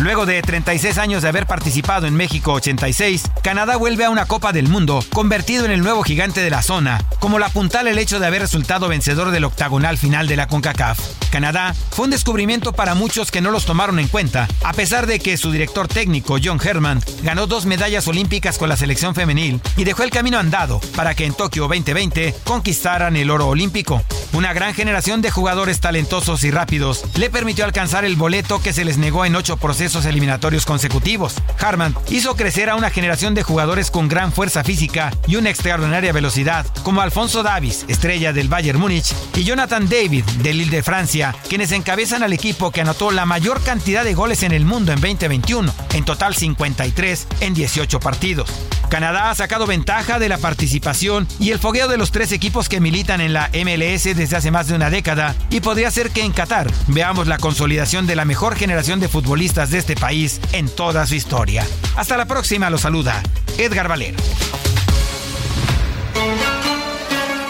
Luego de 36 años de haber participado en México 86, Canadá vuelve a una Copa del Mundo, convertido en el nuevo gigante de la zona, como la apuntala el hecho de haber resultado vencedor del octagonal final de la CONCACAF. Canadá fue un descubrimiento para muchos que no los tomaron en cuenta, a pesar de que su director técnico, John Herman, ganó dos medallas olímpicas con la selección femenil y dejó el camino andado para que en Tokio 2020 conquistaran el oro olímpico. Una gran generación de jugadores talentosos y rápidos le permitió alcanzar el boleto que se les negó en ocho procesos eliminatorios consecutivos. Harman hizo crecer a una generación de jugadores con gran fuerza física y una extraordinaria velocidad, como Alfonso Davis, estrella del Bayern Múnich, y Jonathan David, del Lille de Francia, quienes encabezan al equipo que anotó la mayor cantidad de goles en el mundo en 2021, en total 53 en 18 partidos. Canadá ha sacado ventaja de la participación y el fogueo de los tres equipos que militan en la MLS desde hace más de una década y podría ser que en Qatar veamos la consolidación de la mejor generación de futbolistas de este país en toda su historia. Hasta la próxima, lo saluda Edgar Valero.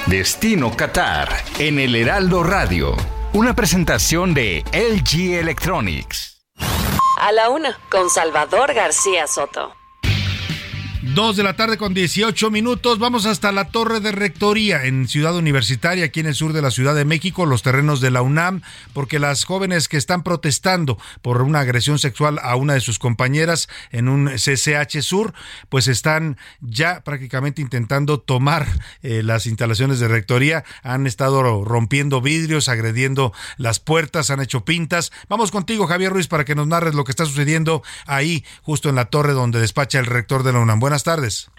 Destino Qatar en el Heraldo Radio. Una presentación de LG Electronics. A la una, con Salvador García Soto. Dos de la tarde con 18 minutos. Vamos hasta la Torre de Rectoría en Ciudad Universitaria, aquí en el sur de la Ciudad de México, los terrenos de la UNAM, porque las jóvenes que están protestando por una agresión sexual a una de sus compañeras en un CCH Sur, pues están ya prácticamente intentando tomar eh, las instalaciones de Rectoría. Han estado rompiendo vidrios, agrediendo las puertas, han hecho pintas. Vamos contigo, Javier Ruiz, para que nos narres lo que está sucediendo ahí, justo en la torre donde despacha el rector de la UNAM. Buenas tardes.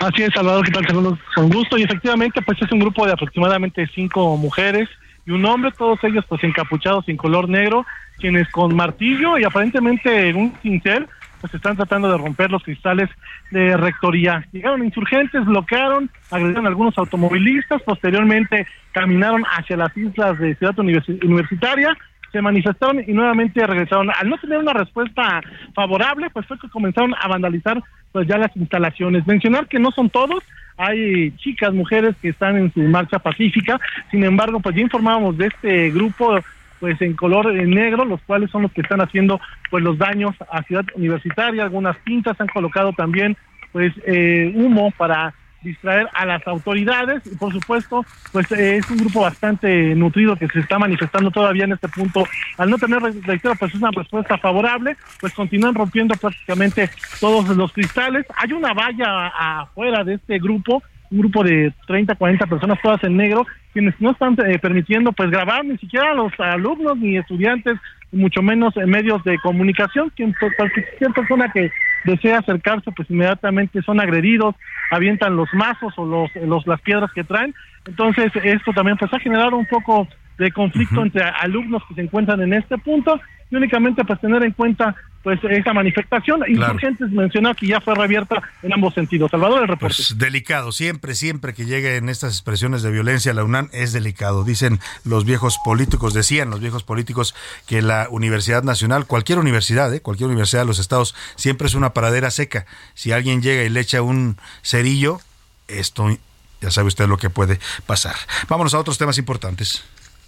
Así es, Salvador, ¿qué tal? Saludos con gusto. Y efectivamente, pues es un grupo de aproximadamente cinco mujeres y un hombre, todos ellos pues encapuchados en color negro, quienes con martillo y aparentemente un cincel, pues están tratando de romper los cristales de rectoría. Llegaron insurgentes, bloquearon, agredieron algunos automovilistas, posteriormente caminaron hacia las islas de Ciudad Universi- Universitaria, se manifestaron y nuevamente regresaron. Al no tener una respuesta favorable, pues fue que comenzaron a vandalizar pues ya las instalaciones. Mencionar que no son todos, hay chicas, mujeres que están en su marcha pacífica, sin embargo, pues ya informábamos de este grupo pues en color eh, negro, los cuales son los que están haciendo pues los daños a Ciudad Universitaria, algunas pintas han colocado también pues eh, humo para distraer a las autoridades. Y por supuesto pues es un grupo bastante nutrido que se está manifestando todavía en este punto. Al no tener reitero pues una respuesta favorable pues continúan rompiendo prácticamente todos los cristales. Hay una valla afuera de este grupo un grupo de 30 40 personas todas en negro quienes no están eh, permitiendo pues grabar ni siquiera a los alumnos ni estudiantes mucho menos en medios de comunicación pues, cualquier persona que desea acercarse pues inmediatamente son agredidos avientan los mazos o los, los las piedras que traen. Entonces esto también pues ha generado un poco de conflicto entre alumnos que se encuentran en este punto y únicamente pues tener en cuenta pues esta manifestación insurgentes mencionó que ya fue reabierta en ambos sentidos Salvador el reporte Pues delicado, siempre, siempre que lleguen estas expresiones de violencia a la UNAM es delicado. Dicen los viejos políticos, decían los viejos políticos que la Universidad Nacional, cualquier universidad, ¿eh? cualquier universidad de los estados, siempre es una paradera seca. Si alguien llega y le echa un cerillo, esto ya sabe usted lo que puede pasar. Vámonos a otros temas importantes.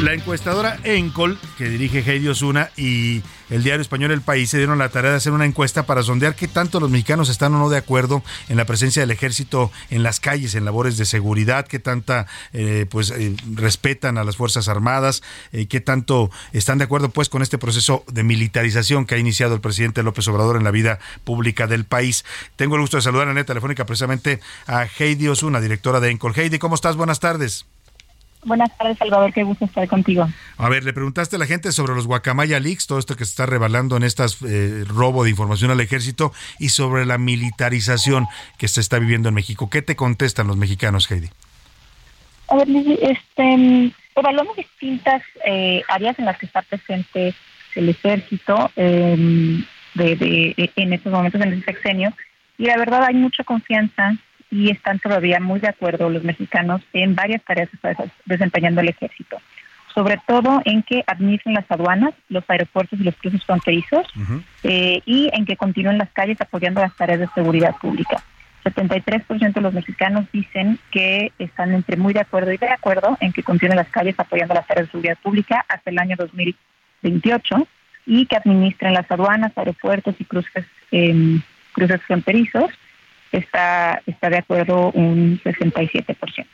La encuestadora Encol, que dirige Heidi Osuna, y el diario español El País se dieron la tarea de hacer una encuesta para sondear qué tanto los mexicanos están o no de acuerdo en la presencia del ejército en las calles, en labores de seguridad, qué tanta eh, pues eh, respetan a las Fuerzas Armadas, eh, qué tanto están de acuerdo pues con este proceso de militarización que ha iniciado el presidente López Obrador en la vida pública del país. Tengo el gusto de saludar en la telefónica precisamente a Heidi Osuna, directora de Encol. Heidi, ¿cómo estás? Buenas tardes. Buenas tardes, Salvador. Qué gusto estar contigo. A ver, le preguntaste a la gente sobre los Guacamaya Leaks, todo esto que se está revelando en estas eh, robo de información al ejército y sobre la militarización que se está viviendo en México. ¿Qué te contestan los mexicanos, Heidi? A ver, este, evaluamos distintas eh, áreas en las que está presente el ejército eh, de, de- en estos momentos, en el sexenio, y la verdad hay mucha confianza y están todavía muy de acuerdo los mexicanos en varias tareas que está des- desempeñando el ejército, sobre todo en que administren las aduanas, los aeropuertos y los cruces fronterizos, eh, y en que continúen las calles apoyando las tareas de seguridad pública. 73% de los mexicanos dicen que están entre muy de acuerdo y de acuerdo en que continúen las calles apoyando las tareas de seguridad pública hasta el año 2028 y que administren las aduanas, aeropuertos y cruces, em, cruces fronterizos. Está, está de acuerdo un 67%.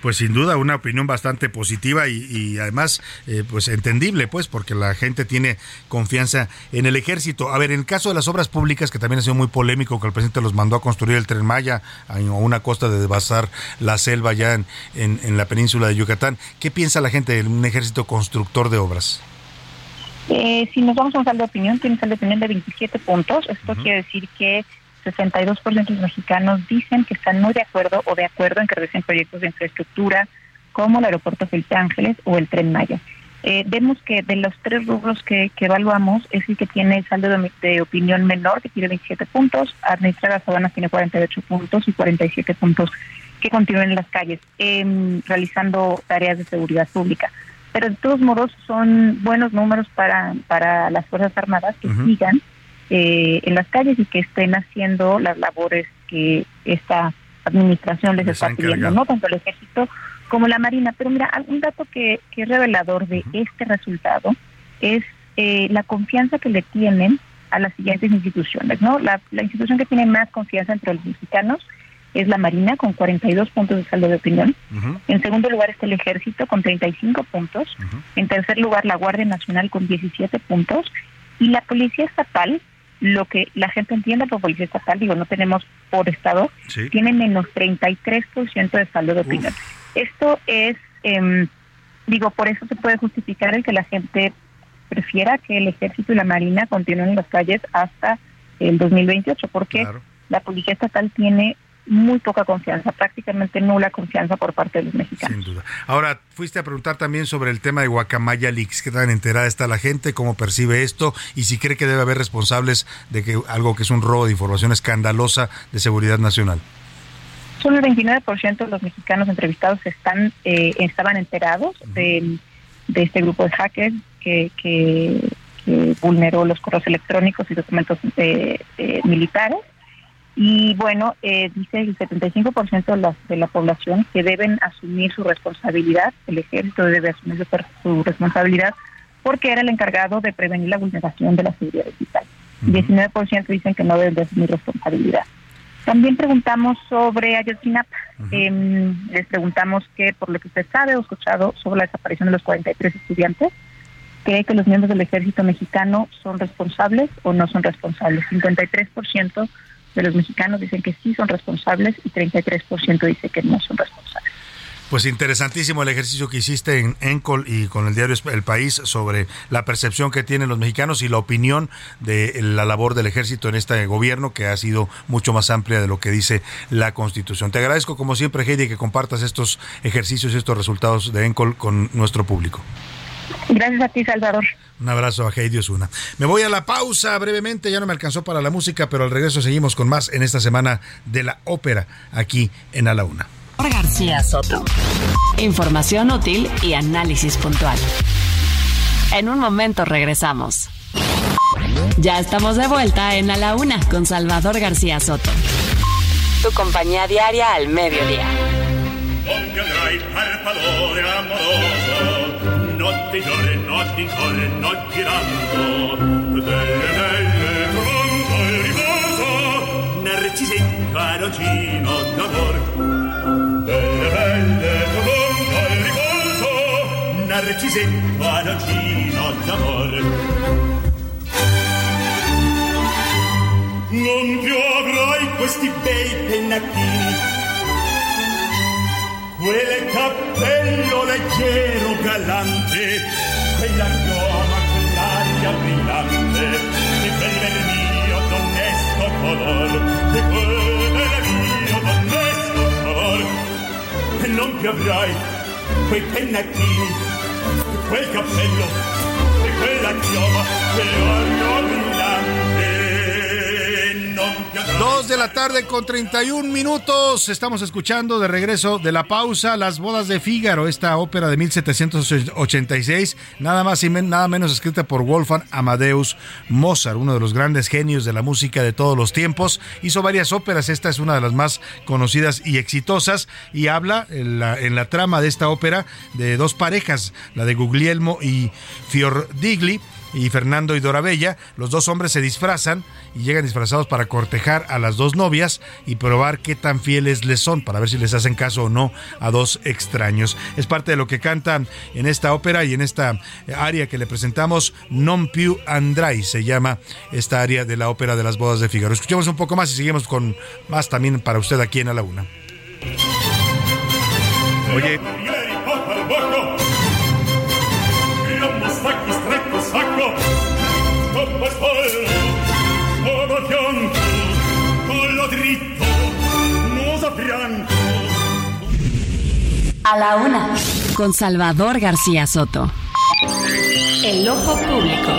Pues sin duda una opinión bastante positiva y, y además eh, pues entendible pues porque la gente tiene confianza en el ejército. A ver, en el caso de las obras públicas que también ha sido muy polémico que el presidente los mandó a construir el tren Maya a una costa de devastar la selva ya en, en- en la península de Yucatán, ¿qué piensa la gente de un ejército constructor de obras? Eh, si nos vamos a un saldo de opinión, tiene un saldo de opinión de 27 puntos. Esto quiere decir que 62% de los mexicanos dicen que están muy de acuerdo o de acuerdo en que realicen proyectos de infraestructura como el aeropuerto Felipe Ángeles o el Tren Maya. Eh, vemos que de los tres rubros que, que evaluamos es el que tiene el saldo de, de opinión menor, que tiene 27 puntos, administrar las aduanas tiene 48 puntos y 47 puntos que continúen en las calles em, realizando tareas de seguridad pública. Pero de todos modos son buenos números para, para las Fuerzas Armadas que sigan eh, en las calles y que estén haciendo las labores que esta administración les, Les está pidiendo. ¿no? Tanto el ejército como la Marina. Pero mira, un dato que, que es revelador de este resultado es eh, la confianza que le tienen a las siguientes instituciones. ¿no? La, la institución que tiene más confianza entre los mexicanos es la Marina con 42 puntos de saldo de opinión. En segundo lugar está el Ejército con 35 puntos. En tercer lugar la Guardia Nacional con 17 puntos. Y la Policía Estatal, lo que la gente entiende por Policía Estatal, digo, no tenemos por Estado, tiene menos 33% de saldo de opinión. Esto es, em, digo, por eso se puede justificar el que la gente prefiera que el Ejército y la Marina continúen en las calles hasta el 2028, porque la Policía Estatal tiene muy poca confianza, prácticamente nula confianza por parte de los mexicanos. Sin duda. Ahora, fuiste a preguntar también sobre el tema de Guacamaya Leaks. ¿Qué tan enterada está la gente? ¿Cómo percibe esto? Y si cree que debe haber responsables de que algo que es un robo de información escandalosa de seguridad nacional. Solo el 29% de los mexicanos entrevistados están eh, estaban enterados de, este grupo de hackers que, que, vulneró los correos electrónicos y documentos eh, eh, militares y bueno, eh, dice el 75% de la, de la población que deben asumir su responsabilidad, el ejército debe asumir su, responsabilidad porque era el encargado de prevenir la vulneración de la seguridad digital. 19% dicen que no deben de asumir responsabilidad. También preguntamos sobre Ayotzinapa. Em, les preguntamos que, por lo que usted sabe o escuchado sobre la desaparición de los 43 estudiantes, cree que los miembros del ejército mexicano son responsables o no son responsables. 53% de los mexicanos dicen que sí son responsables y 33% dice que no son responsables. Pues interesantísimo el ejercicio que hiciste en Encol y con el diario El País sobre la percepción que tienen los mexicanos y la opinión de la labor del ejército en este gobierno que ha sido mucho más amplia de lo que dice la Constitución. Te agradezco como siempre, Heidi, que compartas estos ejercicios y estos resultados de Encol con nuestro público. Gracias a ti, Salvador. Un abrazo a Heidi Osuna. Me voy a la pausa brevemente, ya no me alcanzó para la música, pero al regreso seguimos con más en esta semana de la ópera aquí en A la Una. García Soto. Información útil y análisis puntual. En un momento regresamos. Ya estamos de vuelta en A la Una con Salvador García Soto. Tu compañía diaria al mediodía notti, giorni, notti, giorni, girando, delle belle pronto il riposo, narcisetto arocino d'amor. Delle belle pronto il riposo, narcisetto arocino d'amor. Non più avrai questi bei pennacchini quel cappello leggero galante, quella chioma, quell'aria brillante, di quel vermio d'onesto color, di quel vermio d'onesto color. E non più avrai quei pennacchini, quel cappello, e quella chioma, quell'aria brillante. Dos de la tarde con 31 minutos. Estamos escuchando de regreso de la pausa Las bodas de Fígaro, esta ópera de 1786, nada más y nada menos escrita por Wolfgang Amadeus Mozart, uno de los grandes genios de la música de todos los tiempos. Hizo varias óperas, esta es una de las más conocidas y exitosas y habla en la, en la trama de esta ópera de dos parejas, la de Guglielmo y Fiordigli y Fernando y Dorabella, los dos hombres se disfrazan y llegan disfrazados para cortejar a las dos novias y probar qué tan fieles les son, para ver si les hacen caso o no a dos extraños. Es parte de lo que canta en esta ópera y en esta área que le presentamos, Non più andrai, se llama esta área de la ópera de las bodas de Figaro. Escuchemos un poco más y seguimos con más también para usted aquí en A la Una. Oye, A la una. Con Salvador García Soto. El ojo público.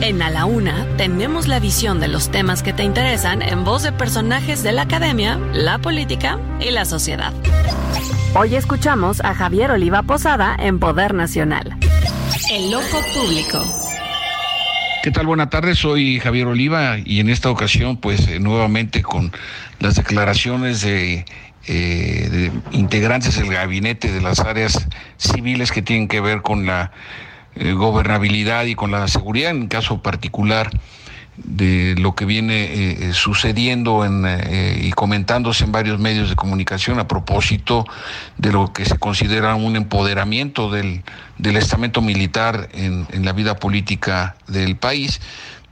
En A la Una tenemos la visión de los temas que te interesan en voz de personajes de la academia, la política y la sociedad. Hoy escuchamos a Javier Oliva Posada en Poder Nacional. El ojo público. ¿Qué tal? Buenas tardes, soy Javier Oliva y en esta ocasión pues eh, nuevamente con las declaraciones de, eh, de integrantes del gabinete de las áreas civiles que tienen que ver con la eh, gobernabilidad y con la seguridad, en caso particular de lo que viene eh, sucediendo en, y comentándose en varios medios de comunicación a propósito de lo que se considera un empoderamiento del, del estamento militar en, en la vida política del país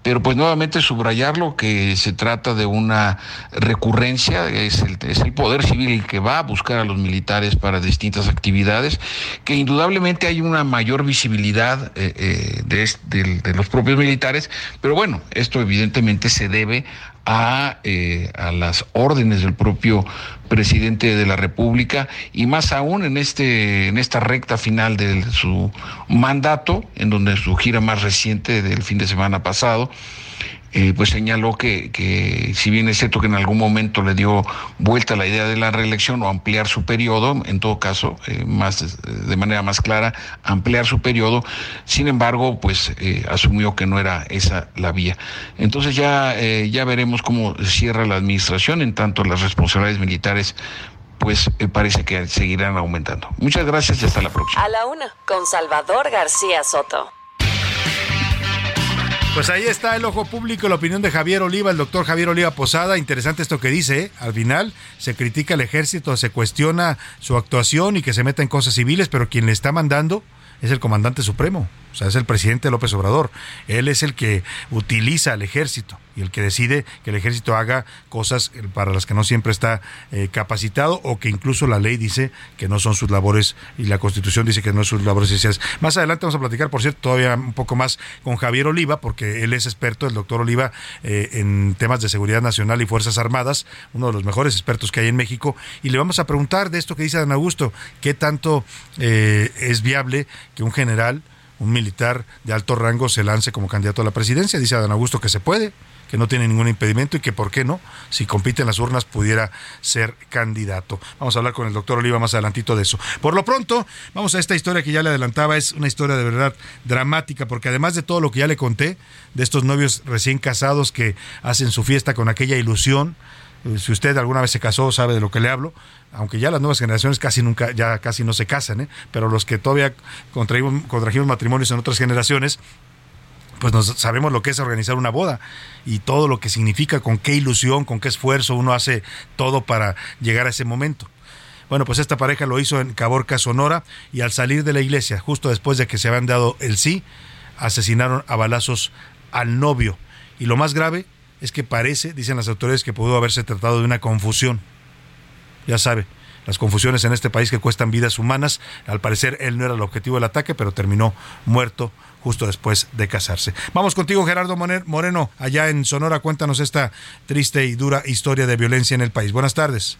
pero pues nuevamente subrayarlo que se trata de una recurrencia, es el, poder civil el que va a buscar a los militares para distintas actividades, que indudablemente hay una mayor visibilidad eh, eh, de los propios militares, pero bueno, esto evidentemente se debe a, eh, a, las órdenes del propio presidente de la República y más aún en este en esta recta final de su mandato, en donde su gira más reciente del fin de semana pasado, eh, pues señaló que, que, si bien es cierto que en algún momento le dio vuelta la idea de la reelección o ampliar su periodo, en todo caso, eh, más de manera más clara, ampliar su periodo, sin embargo, pues eh, asumió que no era esa la vía. Entonces ya, eh, ya veremos cómo cierra la administración, en tanto las responsabilidades militares pues parece que seguirán aumentando. Muchas gracias y hasta la próxima. A la una, con Salvador García Soto. Pues ahí está el ojo público, la opinión de Javier Oliva, el doctor Javier Oliva Posada. Interesante esto que dice. ¿eh? Al final se critica al ejército, se cuestiona su actuación y que se meta en cosas civiles, pero quien le está mandando es el comandante supremo, o sea, es el presidente López Obrador. Él es el que utiliza al ejército y el que decide que el ejército haga cosas para las que no siempre está eh, capacitado o que incluso la ley dice que no son sus labores y la constitución dice que no son sus labores esenciales. Más adelante vamos a platicar, por cierto, todavía un poco más con Javier Oliva, porque él es experto, el doctor Oliva, eh, en temas de seguridad nacional y Fuerzas Armadas, uno de los mejores expertos que hay en México, y le vamos a preguntar de esto que dice Dan Augusto, qué tanto eh, es viable que un general, un militar de alto rango se lance como candidato a la presidencia. Dice Dan Augusto que se puede, que no tiene ningún impedimento y que, ¿por qué no? Si compite en las urnas, pudiera ser candidato. Vamos a hablar con el doctor Oliva más adelantito de eso. Por lo pronto, vamos a esta historia que ya le adelantaba. Es una historia de verdad dramática, porque además de todo lo que ya le conté, de estos novios recién casados que hacen su fiesta con aquella ilusión, si usted alguna vez se casó, sabe de lo que le hablo, aunque ya las nuevas generaciones casi nunca, ya casi no se casan, ¿eh? pero los que todavía contrajimos, contrajimos matrimonios en otras generaciones, pues nos sabemos lo que es organizar una boda y todo lo que significa, con qué ilusión, con qué esfuerzo uno hace todo para llegar a ese momento. Bueno, pues esta pareja lo hizo en Caborca, Sonora, y al salir de la iglesia, justo después de que se habían dado el sí, asesinaron a balazos al novio. Y lo más grave es que parece, dicen las autoridades, que pudo haberse tratado de una confusión. Ya sabe, las confusiones en este país que cuestan vidas humanas. Al parecer él no era el objetivo del ataque, pero terminó muerto justo después de casarse. Vamos contigo, Gerardo Moreno, allá en Sonora. Cuéntanos esta triste y dura historia de violencia en el país. Buenas tardes.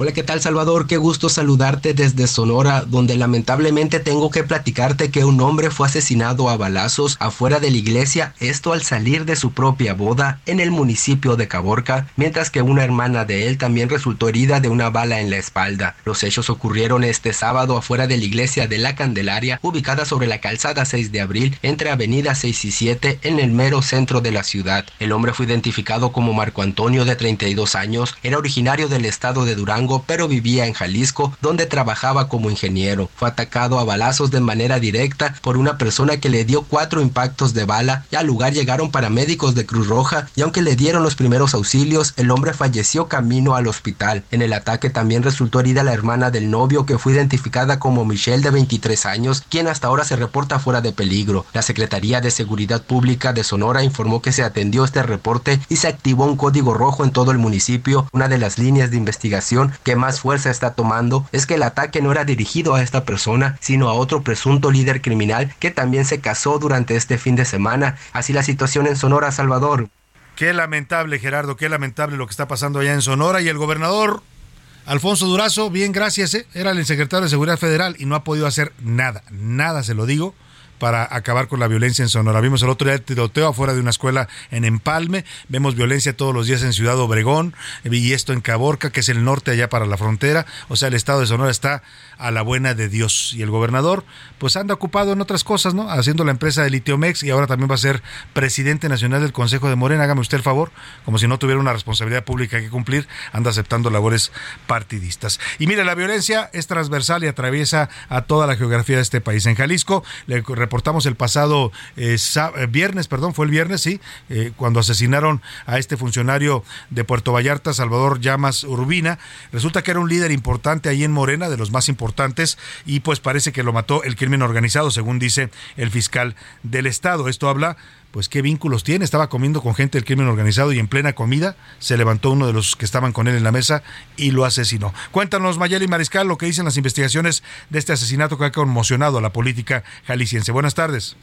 Hola, ¿qué tal Salvador? Qué gusto saludarte desde Sonora, donde lamentablemente tengo que platicarte que un hombre fue asesinado a balazos afuera de la iglesia, esto al salir de su propia boda en el municipio de Caborca, mientras que una hermana de él también resultó herida de una bala en la espalda. Los hechos ocurrieron este sábado afuera de la iglesia de la Candelaria, ubicada sobre la calzada 6 de abril, entre avenida 6 y 7, en el mero centro de la ciudad. El hombre fue identificado como Marco Antonio, de 32 años, era originario del estado de Durango, pero vivía en Jalisco, donde trabajaba como ingeniero. Fue atacado a balazos de manera directa por una persona que le dio cuatro impactos de bala y al lugar llegaron paramédicos de Cruz Roja y aunque le dieron los primeros auxilios, el hombre falleció camino al hospital. En el ataque también resultó herida la hermana del novio que fue identificada como Michelle de 23 años, quien hasta ahora se reporta fuera de peligro. La Secretaría de Seguridad Pública de Sonora informó que se atendió este reporte y se activó un código rojo en todo el municipio, una de las líneas de investigación que más fuerza está tomando es que el ataque no era dirigido a esta persona, sino a otro presunto líder criminal que también se casó durante este fin de semana. Así la situación en Sonora, Salvador. Qué lamentable, Gerardo, qué lamentable lo que está pasando allá en Sonora y el gobernador Alfonso Durazo, bien, gracias, ¿eh? era el secretario de Seguridad Federal y no ha podido hacer nada, nada se lo digo para acabar con la violencia en Sonora. Vimos el otro día el tiroteo afuera de una escuela en Empalme, vemos violencia todos los días en Ciudad Obregón y esto en Caborca, que es el norte allá para la frontera. O sea, el estado de Sonora está a la buena de Dios. Y el gobernador, pues anda ocupado en otras cosas, ¿no? Haciendo la empresa de Litiomex y ahora también va a ser presidente nacional del Consejo de Morena. Hágame usted el favor, como si no tuviera una responsabilidad pública que cumplir, anda aceptando labores partidistas. Y mire, la violencia es transversal y atraviesa a toda la geografía de este país. En Jalisco, le reportamos el pasado eh, eh, viernes, perdón, fue el viernes, sí, eh, cuando asesinaron a este funcionario de Puerto Vallarta, Salvador Llamas Urbina. Resulta que era un líder importante ahí en Morena, de los más importantes y pues parece que lo mató el crimen organizado, según dice el fiscal del estado. Esto habla pues qué vínculos tiene. Estaba comiendo con gente del crimen organizado y en plena comida se levantó uno de los que estaban con él en la mesa y lo asesinó. Cuéntanos, Mayeli Mariscal, lo que dicen las investigaciones de este asesinato que ha conmocionado a la política jalisciense. Buenas tardes.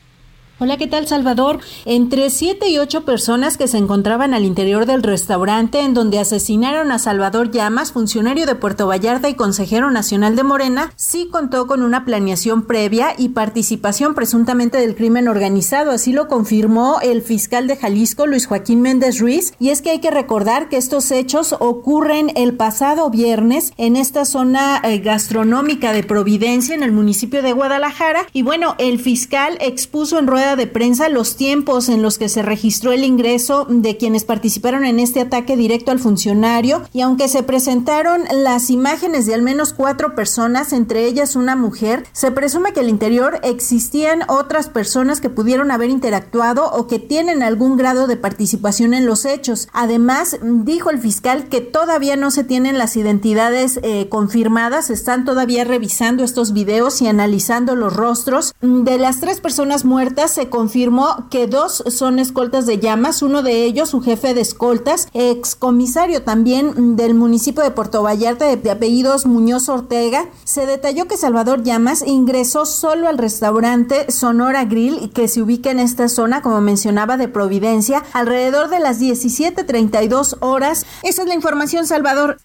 Hola, ¿qué tal Salvador? Entre siete y ocho personas que se encontraban al interior del restaurante en donde asesinaron a Salvador Llamas, funcionario de Puerto Vallarta y consejero nacional de Morena, sí contó con una planeación previa y participación presuntamente del crimen organizado. Así lo confirmó el fiscal de Jalisco, Luis Joaquín Méndez Ruiz. Y es que hay que recordar que estos hechos ocurren el pasado viernes en esta zona eh, gastronómica de Providencia, en el municipio de Guadalajara. Y bueno, el fiscal expuso en rueda de prensa los tiempos en los que se registró el ingreso de quienes participaron en este ataque directo al funcionario y aunque se presentaron las imágenes de al menos cuatro personas, entre ellas una mujer, se presume que al interior existían otras personas que pudieron haber interactuado o que tienen algún grado de participación en los hechos. Además, dijo el fiscal que todavía no se tienen las identidades eh, confirmadas, están todavía revisando estos videos y analizando los rostros de las tres personas muertas se confirmó que dos son escoltas de llamas, uno de ellos, su jefe de escoltas, excomisario también del municipio de Puerto Vallarta de, apellidos Muñoz Ortega. Se detalló que Salvador Llamas ingresó solo al restaurante Sonora Grill que se ubica en esta zona, como mencionaba, de Providencia, alrededor de las 17.32 horas. Esa es la información, Salvador.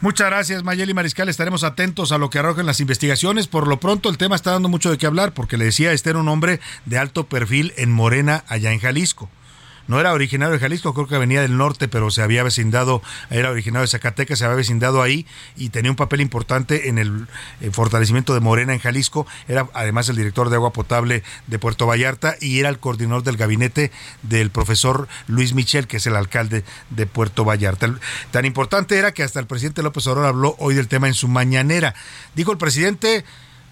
Muchas gracias, Mayeli Mariscal. Estaremos atentos a lo que arrojen las investigaciones. Por lo pronto, el tema está dando mucho de qué hablar, porque le decía, este era un hombre de alto perfil en Morena, allá en Jalisco no era originario de Jalisco, creo que venía del norte, pero se había vecindado, era originario de Zacatecas, se había vecindado ahí y tenía un papel importante en el, fortalecimiento de Morena en Jalisco. Era además el director de agua potable de Puerto Vallarta y era el coordinador del gabinete del profesor Luis Michel, que es el alcalde de Puerto Vallarta. Tan importante era que hasta el presidente López Obrador habló hoy del tema en su mañanera. Dijo el presidente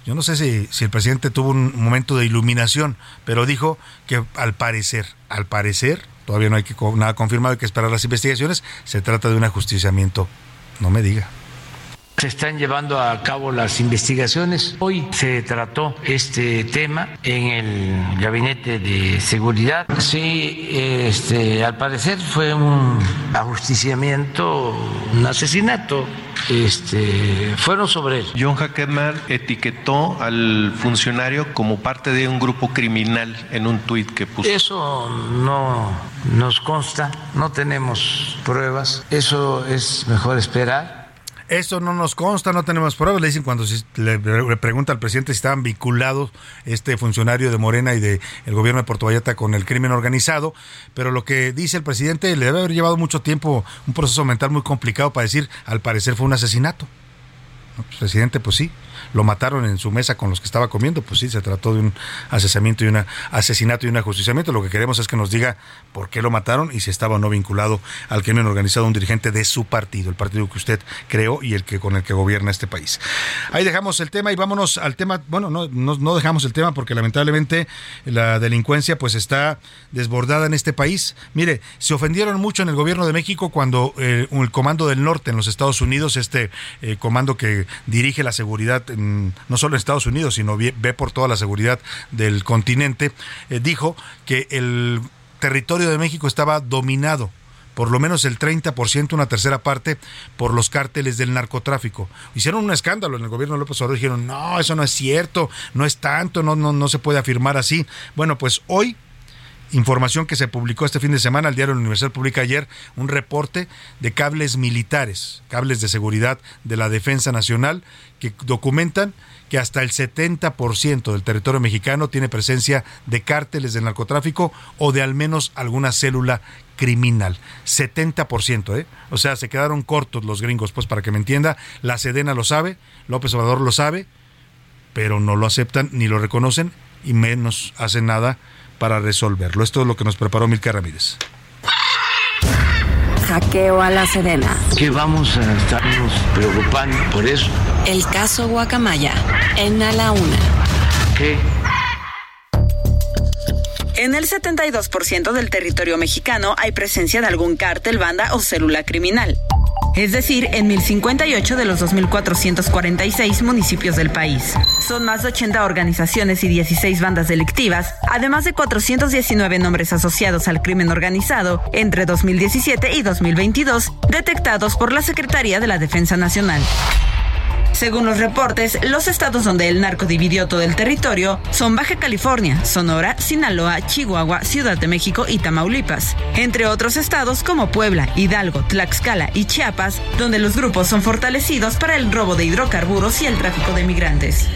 yo no sé si, el presidente tuvo un momento de iluminación, pero dijo que al parecer, al parecer, todavía no hay que, nada confirmado, hay que esperar las investigaciones, se trata de un ajusticiamiento. No me diga. Se están llevando a cabo las investigaciones. Hoy se trató este tema en el gabinete de seguridad. Sí, este, al parecer fue un ajusticiamiento, un asesinato. Este, fueron sobre él. John Hackerman etiquetó al funcionario como parte de un grupo criminal en un tuit que puso. Eso no nos consta, no tenemos pruebas. Eso es mejor esperar eso no nos consta, no tenemos pruebas. Le dicen cuando le, pregunta al presidente si estaban vinculados este funcionario de Morena y del el gobierno de Puerto Vallarta con el crimen organizado. Pero lo que dice el presidente le debe haber llevado mucho tiempo, un proceso mental muy complicado para decir, al parecer fue un asesinato. Pues, presidente, pues sí, lo mataron en su mesa con los que estaba comiendo, pues sí, se trató de un asesinato y un asesinato y un ajusticiamiento. Lo que queremos es que nos diga por qué lo mataron y si estaba o no vinculado al crimen organizado un dirigente de su partido, el partido que usted creó y el que con el que gobierna este país. Ahí dejamos el tema y vámonos al tema, bueno, no, no, dejamos el tema porque lamentablemente la delincuencia pues está desbordada en este país. Mire, se ofendieron mucho en el gobierno de México cuando eh, el Comando del Norte en los Estados Unidos, este eh, comando que dirige la seguridad en no solo en Estados Unidos, sino ve, por toda la seguridad del continente, eh, dijo que el territorio de México estaba dominado por lo menos el 30%, una tercera parte, por los cárteles del narcotráfico. Hicieron un escándalo en el gobierno de López Obrador, dijeron, no, eso no es cierto, no es tanto, no, no, no se puede afirmar así. Bueno, pues hoy información que se publicó este fin de semana, el diario Universal publica ayer un reporte de cables militares, cables de seguridad de la Defensa Nacional, que documentan que hasta el 70% del territorio mexicano tiene presencia de cárteles de narcotráfico o de al menos alguna célula criminal. 70%, ¿eh? O sea, se quedaron cortos los gringos, pues para que me entienda, la Sedena lo sabe, López Obrador lo sabe, pero no lo aceptan ni lo reconocen y menos hacen nada para resolverlo. Esto es lo que nos preparó Milka Ramírez. Hackeo a la Sedena. Que vamos a estarnos preocupando por eso. El caso Guacamaya en A la Una. ¿Qué? En el 72% del territorio mexicano hay presencia de algún cártel, banda o célula criminal. Es decir, en 1058 de los 2.446 municipios del país. Son más de 80 organizaciones y 16 bandas delictivas, además de 419 nombres asociados al crimen organizado entre 2017 y 2022, detectados por la Secretaría de la Defensa Nacional. Según los reportes, los estados donde el narco dividió todo el territorio son Baja California, Sonora, Sinaloa, Chihuahua, Ciudad de México y Tamaulipas, entre otros estados como Puebla, Hidalgo, Tlaxcala y Chiapas, donde los grupos son fortalecidos para el robo de hidrocarburos y el tráfico de migrantes.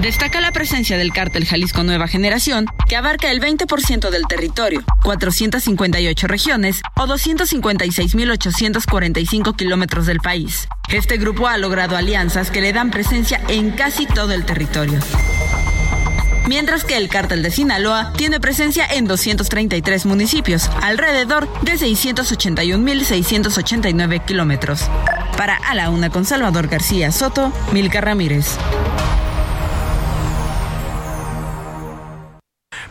Destaca la presencia del cártel Jalisco Nueva Generación, que abarca el 20% del territorio, 458 regiones o 256.845 kilómetros del país. Este grupo ha logrado alianzas que le dan presencia en casi todo el territorio. Mientras que el cártel de Sinaloa tiene presencia en 233 municipios, alrededor de 681.689 kilómetros. Para A la Una con Salvador García Soto, Milka Ramírez.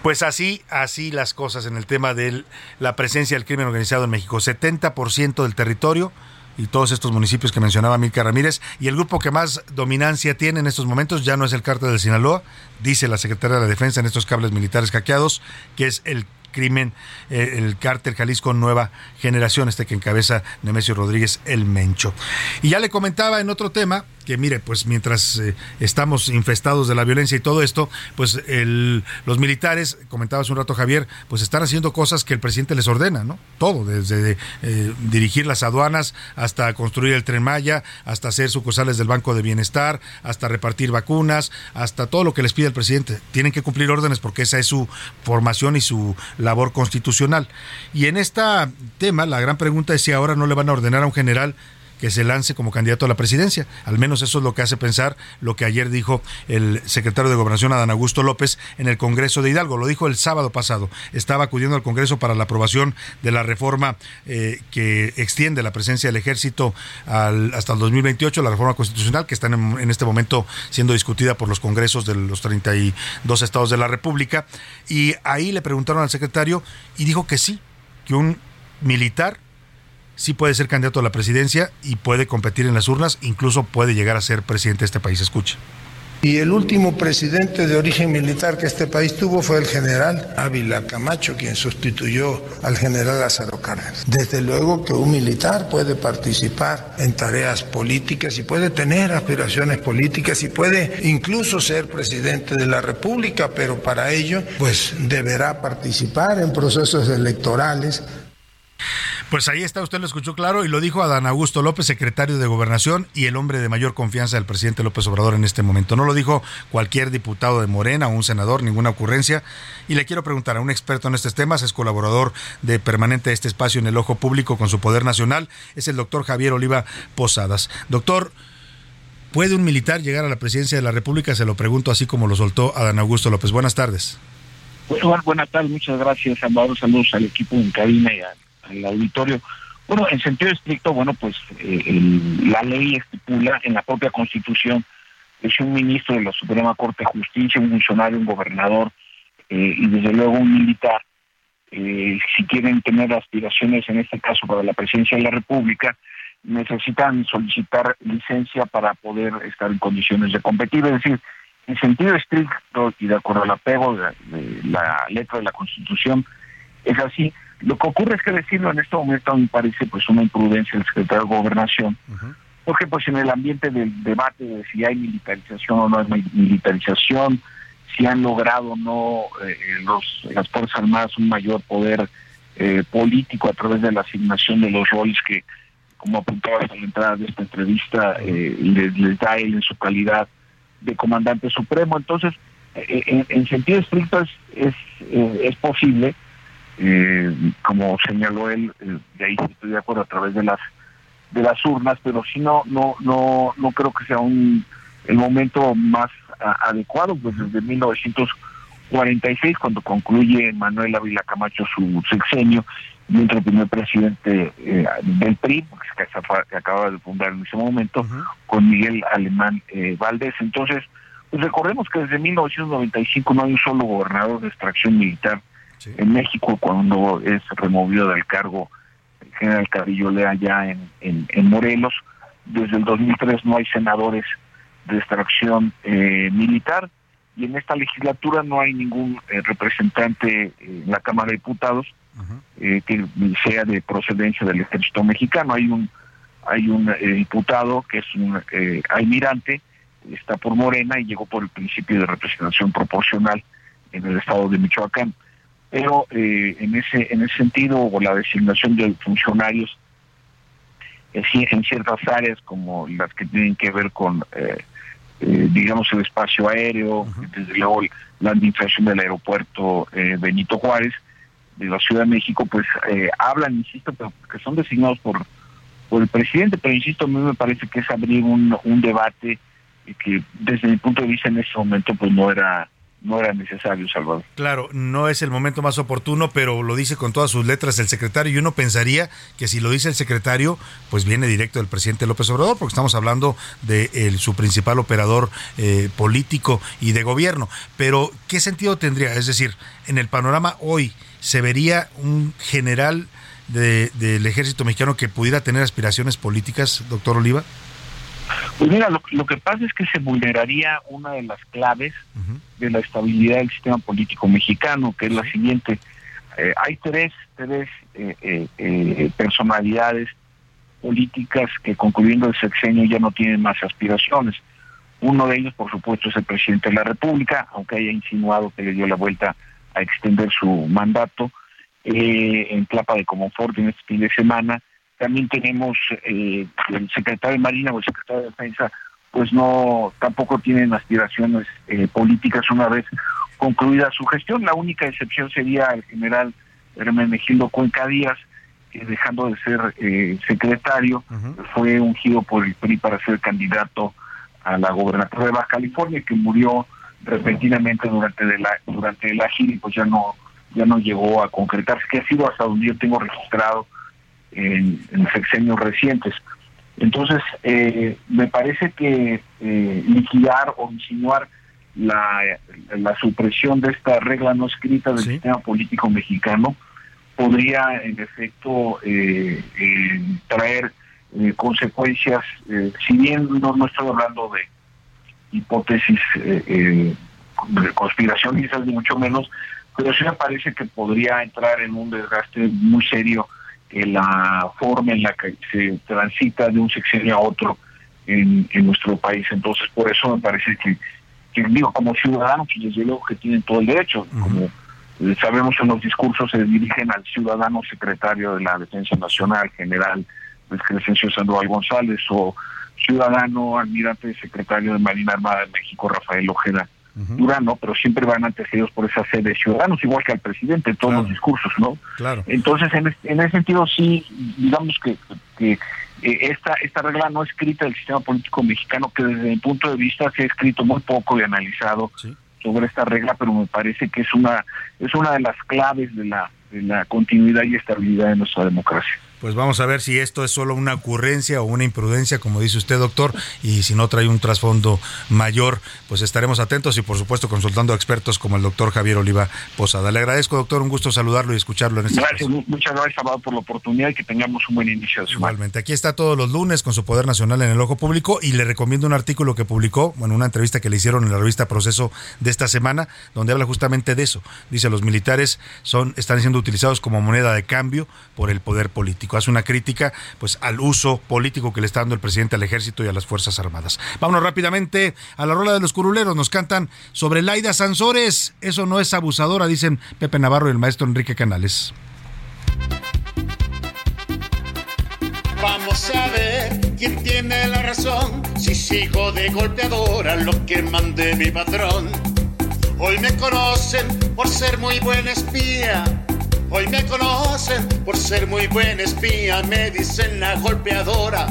Pues así, así las cosas en el tema de la presencia del crimen organizado en México. 70% del territorio y todos estos municipios que mencionaba Milka Ramírez. Y el grupo que más dominancia tiene en estos momentos ya no es el cártel de Sinaloa, dice la Secretaría de la Defensa en estos cables militares hackeados, que es el crimen, eh, el cártel Jalisco Nueva Generación, este que encabeza Nemesio Rodríguez el Mencho. Y ya le comentaba en otro tema que mire, pues mientras eh, estamos infestados de la violencia y todo esto, pues los militares, comentaba hace un rato Javier, pues están haciendo cosas que el presidente les ordena, ¿no? Todo, desde eh, dirigir las aduanas hasta construir el tren Maya, hasta hacer sucursales del Banco de Bienestar, hasta repartir vacunas, hasta todo lo que les pide el presidente. Tienen que cumplir órdenes porque esa es su formación y su labor constitucional. Y en este tema, la gran pregunta es si ahora no le van a ordenar a un general que se lance como candidato a la presidencia. Al menos eso es lo que hace pensar lo que ayer dijo el secretario de Gobernación, Adán Augusto López, en el Congreso de Hidalgo. Lo dijo el sábado pasado. Estaba acudiendo al Congreso para la aprobación de la reforma eh, que extiende la presencia del ejército al, hasta el 2028, la reforma constitucional que está en, en este momento siendo discutida por los congresos de los 32 estados de la República. Y ahí le preguntaron al secretario y dijo que sí, que un militar sí puede ser candidato a la presidencia y puede competir en las urnas, incluso puede llegar a ser presidente de este país. Escuche. Y el último presidente de origen militar que este país tuvo fue el general Ávila Camacho, quien sustituyó al general Lázaro Cárdenas. Desde luego que un militar puede participar en tareas políticas y puede tener aspiraciones políticas y puede incluso ser presidente de la República, pero para ello pues deberá participar en procesos electorales pues ahí está, usted lo escuchó claro y lo dijo Adán Augusto López, secretario de Gobernación y el hombre de mayor confianza del presidente López Obrador en este momento. No lo dijo cualquier diputado de Morena o un senador, ninguna ocurrencia. Y le quiero preguntar a un experto en estos temas, es colaborador de permanente este espacio en el ojo público con su poder nacional, es el doctor Javier Oliva Posadas. Doctor, ¿puede un militar llegar a la presidencia de la República? Se lo pregunto así como lo soltó Adán Augusto López. Buenas tardes. Bueno, buenas tardes, muchas gracias, Salvador. Saludos al equipo en cabina y a al auditorio. Bueno, en sentido estricto, bueno, pues eh, la ley estipula en la propia Constitución que si un ministro de la Suprema Corte de Justicia, un funcionario, un gobernador eh, y desde luego un militar, eh, si quieren tener aspiraciones, en este caso para la presidencia de la República, necesitan solicitar licencia para poder estar en condiciones de competir. Es decir, en sentido estricto y de acuerdo al apego de la letra de la Constitución, es así. Lo que ocurre es que decirlo en este momento me parece pues una imprudencia del secretario de Gobernación, porque pues en el ambiente del debate de si hay militarización o no hay mi- militarización, si han logrado o no eh, los, las Fuerzas Armadas un mayor poder eh, político a través de la asignación de los roles que, como apuntaba a la entrada de esta entrevista, eh, les, da él en su calidad de comandante supremo. Entonces, en, en, sentido estricto es, es, es posible, como señaló él, de ahí estoy de acuerdo a través de las de las urnas, pero si no, no, no, no creo que sea un el momento más adecuado, pues desde 1946, cuando concluye Manuel Ávila Camacho su sexenio, y el primer presidente eh, del PRI, que, que, acaba de fundar en ese momento, con Miguel Alemán eh, Valdés. Entonces, pues recordemos que desde 1995 no hay un solo gobernador de extracción militar en México cuando es removido del cargo el general Carrillo Lea ya en, en, en Morelos. Desde el 2003 no hay senadores de extracción eh, militar y en esta legislatura no hay ningún eh, representante en la Cámara de Diputados eh, que sea de procedencia del ejército mexicano. Hay un hay un diputado que es un almirante, está por Morena y llegó por el principio de representación proporcional en el estado de Michoacán. Pero en ese en ese sentido, o la designación de funcionarios en ciertas áreas como las que tienen que ver con eh, digamos, el espacio aéreo, desde luego la administración del aeropuerto eh, Benito Juárez de la Ciudad de México, pues eh, hablan, insisto, pero que son designados por, por el presidente, pero insisto, a mí me parece que es abrir un, un debate que desde mi punto de vista en ese momento pues no era no era necesario, Salvador. Claro, no es el momento más oportuno, pero lo dice con todas sus letras el secretario y uno pensaría que si lo dice el secretario, pues viene directo del presidente López Obrador, porque estamos hablando de su principal operador eh, político y de gobierno. Pero, ¿qué sentido tendría? Es decir, en el panorama hoy, ¿se vería un general del ejército mexicano que pudiera tener aspiraciones políticas, doctor Oliva? Pues mira, lo, que pasa es que se vulneraría una de las claves de la estabilidad del sistema político mexicano, que es la siguiente. Eh, hay tres, tres eh, eh, personalidades políticas que concluyendo el sexenio ya no tienen más aspiraciones. Uno de ellos, por supuesto, es el presidente de la República, aunque haya insinuado que le dio la vuelta a extender su mandato en Clapa de Comonfort en este fin de semana también tenemos eh, el secretario de Marina o el secretario de Defensa, pues no, tampoco tienen aspiraciones eh, políticas una vez concluida su gestión. La única excepción sería el general Hermenegildo Cuenca Díaz, que dejando de ser eh, secretario, fue ungido por el PRI para ser candidato a la gobernatura de Baja California, que murió repentinamente durante de la durante la gira y pues ya no ya no llegó a concretarse, que ha sido hasta donde yo tengo registrado en, sexenios recientes. Entonces, eh, me parece que eh, liquidar o insinuar la, la, supresión de esta regla no escrita del sistema político mexicano podría, en efecto, eh, traer consecuencias, si bien no, no estoy hablando de hipótesis de conspiracionistas, ni mucho menos, pero sí me parece que podría entrar en un desgaste muy serio la forma en la que se transita de un sexenio a otro en, nuestro país. Entonces, por eso me parece que, digo, como ciudadanos, que desde luego que tienen todo el derecho, como eh, sabemos en los discursos se dirigen al ciudadano secretario de la Defensa Nacional, general Luis Crescencio Sandoval González, o ciudadano almirante secretario de Marina Armada de México, Rafael Ojeda Durano, pero siempre van antecedidos por esa sede de ciudadanos, igual que al presidente, todos los discursos, ¿no? Claro. Entonces, en, en ese sentido, sí, digamos que, que eh, esta, esta regla no escrita del sistema político mexicano, que desde mi punto de vista se ha escrito muy poco y analizado sobre esta regla, pero me parece que es una, es una de las claves de la, de la continuidad y estabilidad de nuestra democracia. Pues vamos a ver si esto es solo una ocurrencia o una imprudencia, como dice usted, doctor, y si no trae un trasfondo mayor, pues estaremos atentos y por supuesto consultando a expertos como el doctor Javier Oliva Posada. Le agradezco, doctor, un gusto saludarlo y escucharlo en este Gracias, muchas gracias, Salvador, por la oportunidad y que tengamos un buen inicio de semana. Igualmente, aquí está todos los lunes con su Poder Nacional en el Ojo Público y le recomiendo un artículo que publicó, bueno, una entrevista que le hicieron en la revista Proceso de esta semana, donde habla justamente de eso. Dice, los militares son están siendo utilizados como moneda de cambio por el poder político. Hace una crítica pues al uso político que le está dando el presidente al ejército y a las Fuerzas Armadas. Vámonos rápidamente a la rola de los curuleros. Nos cantan sobre Laida Sansores. Eso no es abusadora, dicen Pepe Navarro y el maestro Enrique Canales. Vamos a ver quién tiene la razón. Si sigo de golpeadora lo que mande mi patrón. Hoy me conocen por ser muy buen espía. Hoy me conocen por ser muy buen espía. Me dicen la golpeadora.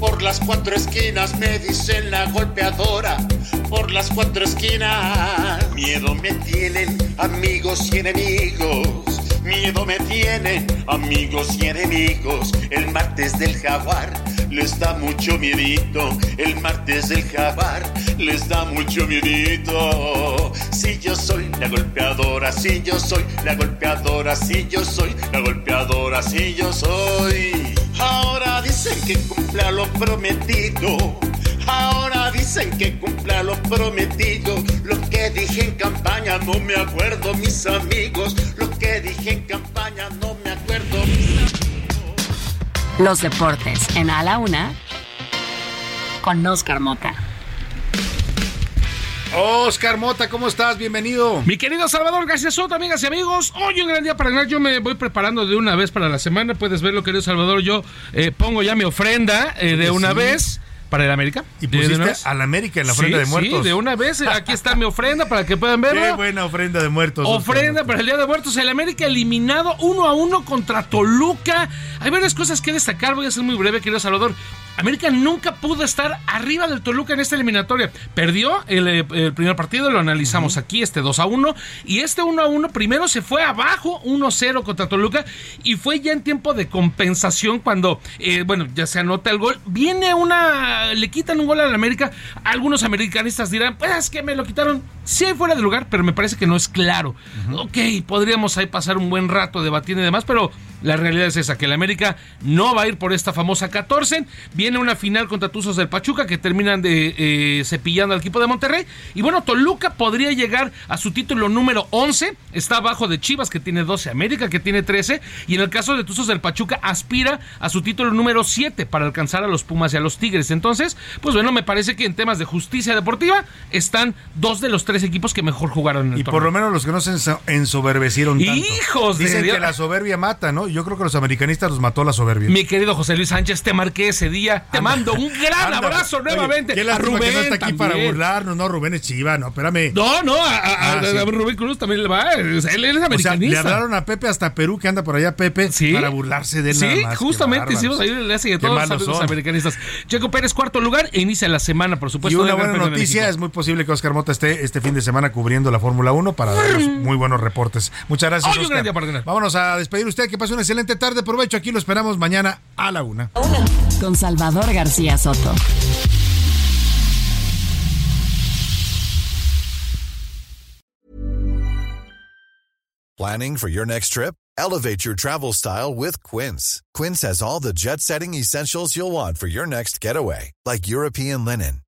Por las cuatro esquinas me dicen la golpeadora. Por las cuatro esquinas. Miedo me tienen amigos y enemigos. Miedo me tienen amigos y enemigos. El martes del jaguar les da mucho miedito. El martes del jaguar les da mucho miedito. Si yo soy la golpeadora, si yo soy la golpeadora, si yo soy la golpeadora, si yo soy. Ahora dicen que cumpla lo prometido. Ahora dicen que cumpla lo prometido. Lo que dije en campaña no me acuerdo, mis amigos. Dije en campaña no me acuerdo, mis Los deportes en A la Una con Oscar Mota. Oscar Mota, ¿cómo estás? Bienvenido. Mi querido Salvador García Soto, amigas y amigos, hoy un gran día para ganar. Yo me voy preparando de una vez para la semana. Puedes verlo, querido Salvador. Yo eh, pongo ya mi ofrenda eh, de una Sí. vez para el América. Y pusiste al América en la ofrenda Sí, de muertos. Sí, de una vez. Aquí está mi ofrenda para que puedan verla. Qué buena ofrenda de muertos. Ofrenda para el Día de Muertos. El América eliminado uno a uno contra Toluca. Hay varias cosas que destacar. Voy a ser muy breve, querido Salvador. América nunca pudo estar arriba del Toluca en esta eliminatoria. Perdió el, eh, el primer partido, lo analizamos aquí, este 2 a 1. Y este 1 a 1 primero se fue abajo 1-0 contra Toluca. Y fue ya en tiempo de compensación cuando, eh, bueno, ya se anota el gol. Viene una, le quitan un gol al América. Algunos americanistas dirán, pues es que me lo quitaron. Sí, fuera de lugar, pero me parece que no es claro. Ok, podríamos ahí pasar un buen rato debatiendo y demás, pero la realidad es esa, que el América no va a ir por esta famosa 14. Viene una final contra Tuzos del Pachuca que terminan de eh, cepillando al equipo de Monterrey. Y bueno, Toluca podría llegar a su título número 11. Está abajo de Chivas que tiene 12, América que tiene 13. Y en el caso de Tuzos del Pachuca aspira a su título número 7 para alcanzar a los Pumas y a los Tigres. Entonces, pues bueno, me parece que en temas de justicia deportiva están dos de los tres equipos que mejor jugaron en el Y por lo menos los que no se enso- ensoberbecieron tanto. ¡Hijos de Dicen Dios! que la soberbia mata, ¿no? Yo creo que los americanistas los mató la soberbia. Mi querido José Luis Sánchez, te marqué ese día. Te mando un gran Anda, abrazo oye, nuevamente. Qué a Rubén que no está aquí para burlarnos, no, Rubén es chiva, no, espérame. No, no, a, a- Ah, a- sí. a Rubén Cruz también le va. él es O sea, americanista. le hablaron a Pepe hasta Perú, que anda por allá Pepe, para burlarse de él Sí, nada más. Qué justamente hicimos ahí el enlace de todos los americanistas. Checo Pérez, cuarto lugar, e inicia la semana, por Y supuesto. una del Gran buena de noticia, es muy posible que Oscar Mota esté este fin de semana cubriendo la Fórmula 1 para darnos muy buenos reportes. Muchas gracias, Oscar. día. Vámonos a despedir usted, que pase una excelente tarde. Provecho, aquí lo esperamos mañana a la una. Con Salvador García Soto. Planning for your next trip? Elevate your travel style with Quince. Quince has all the jet setting essentials you'll want for your next getaway, like European linen,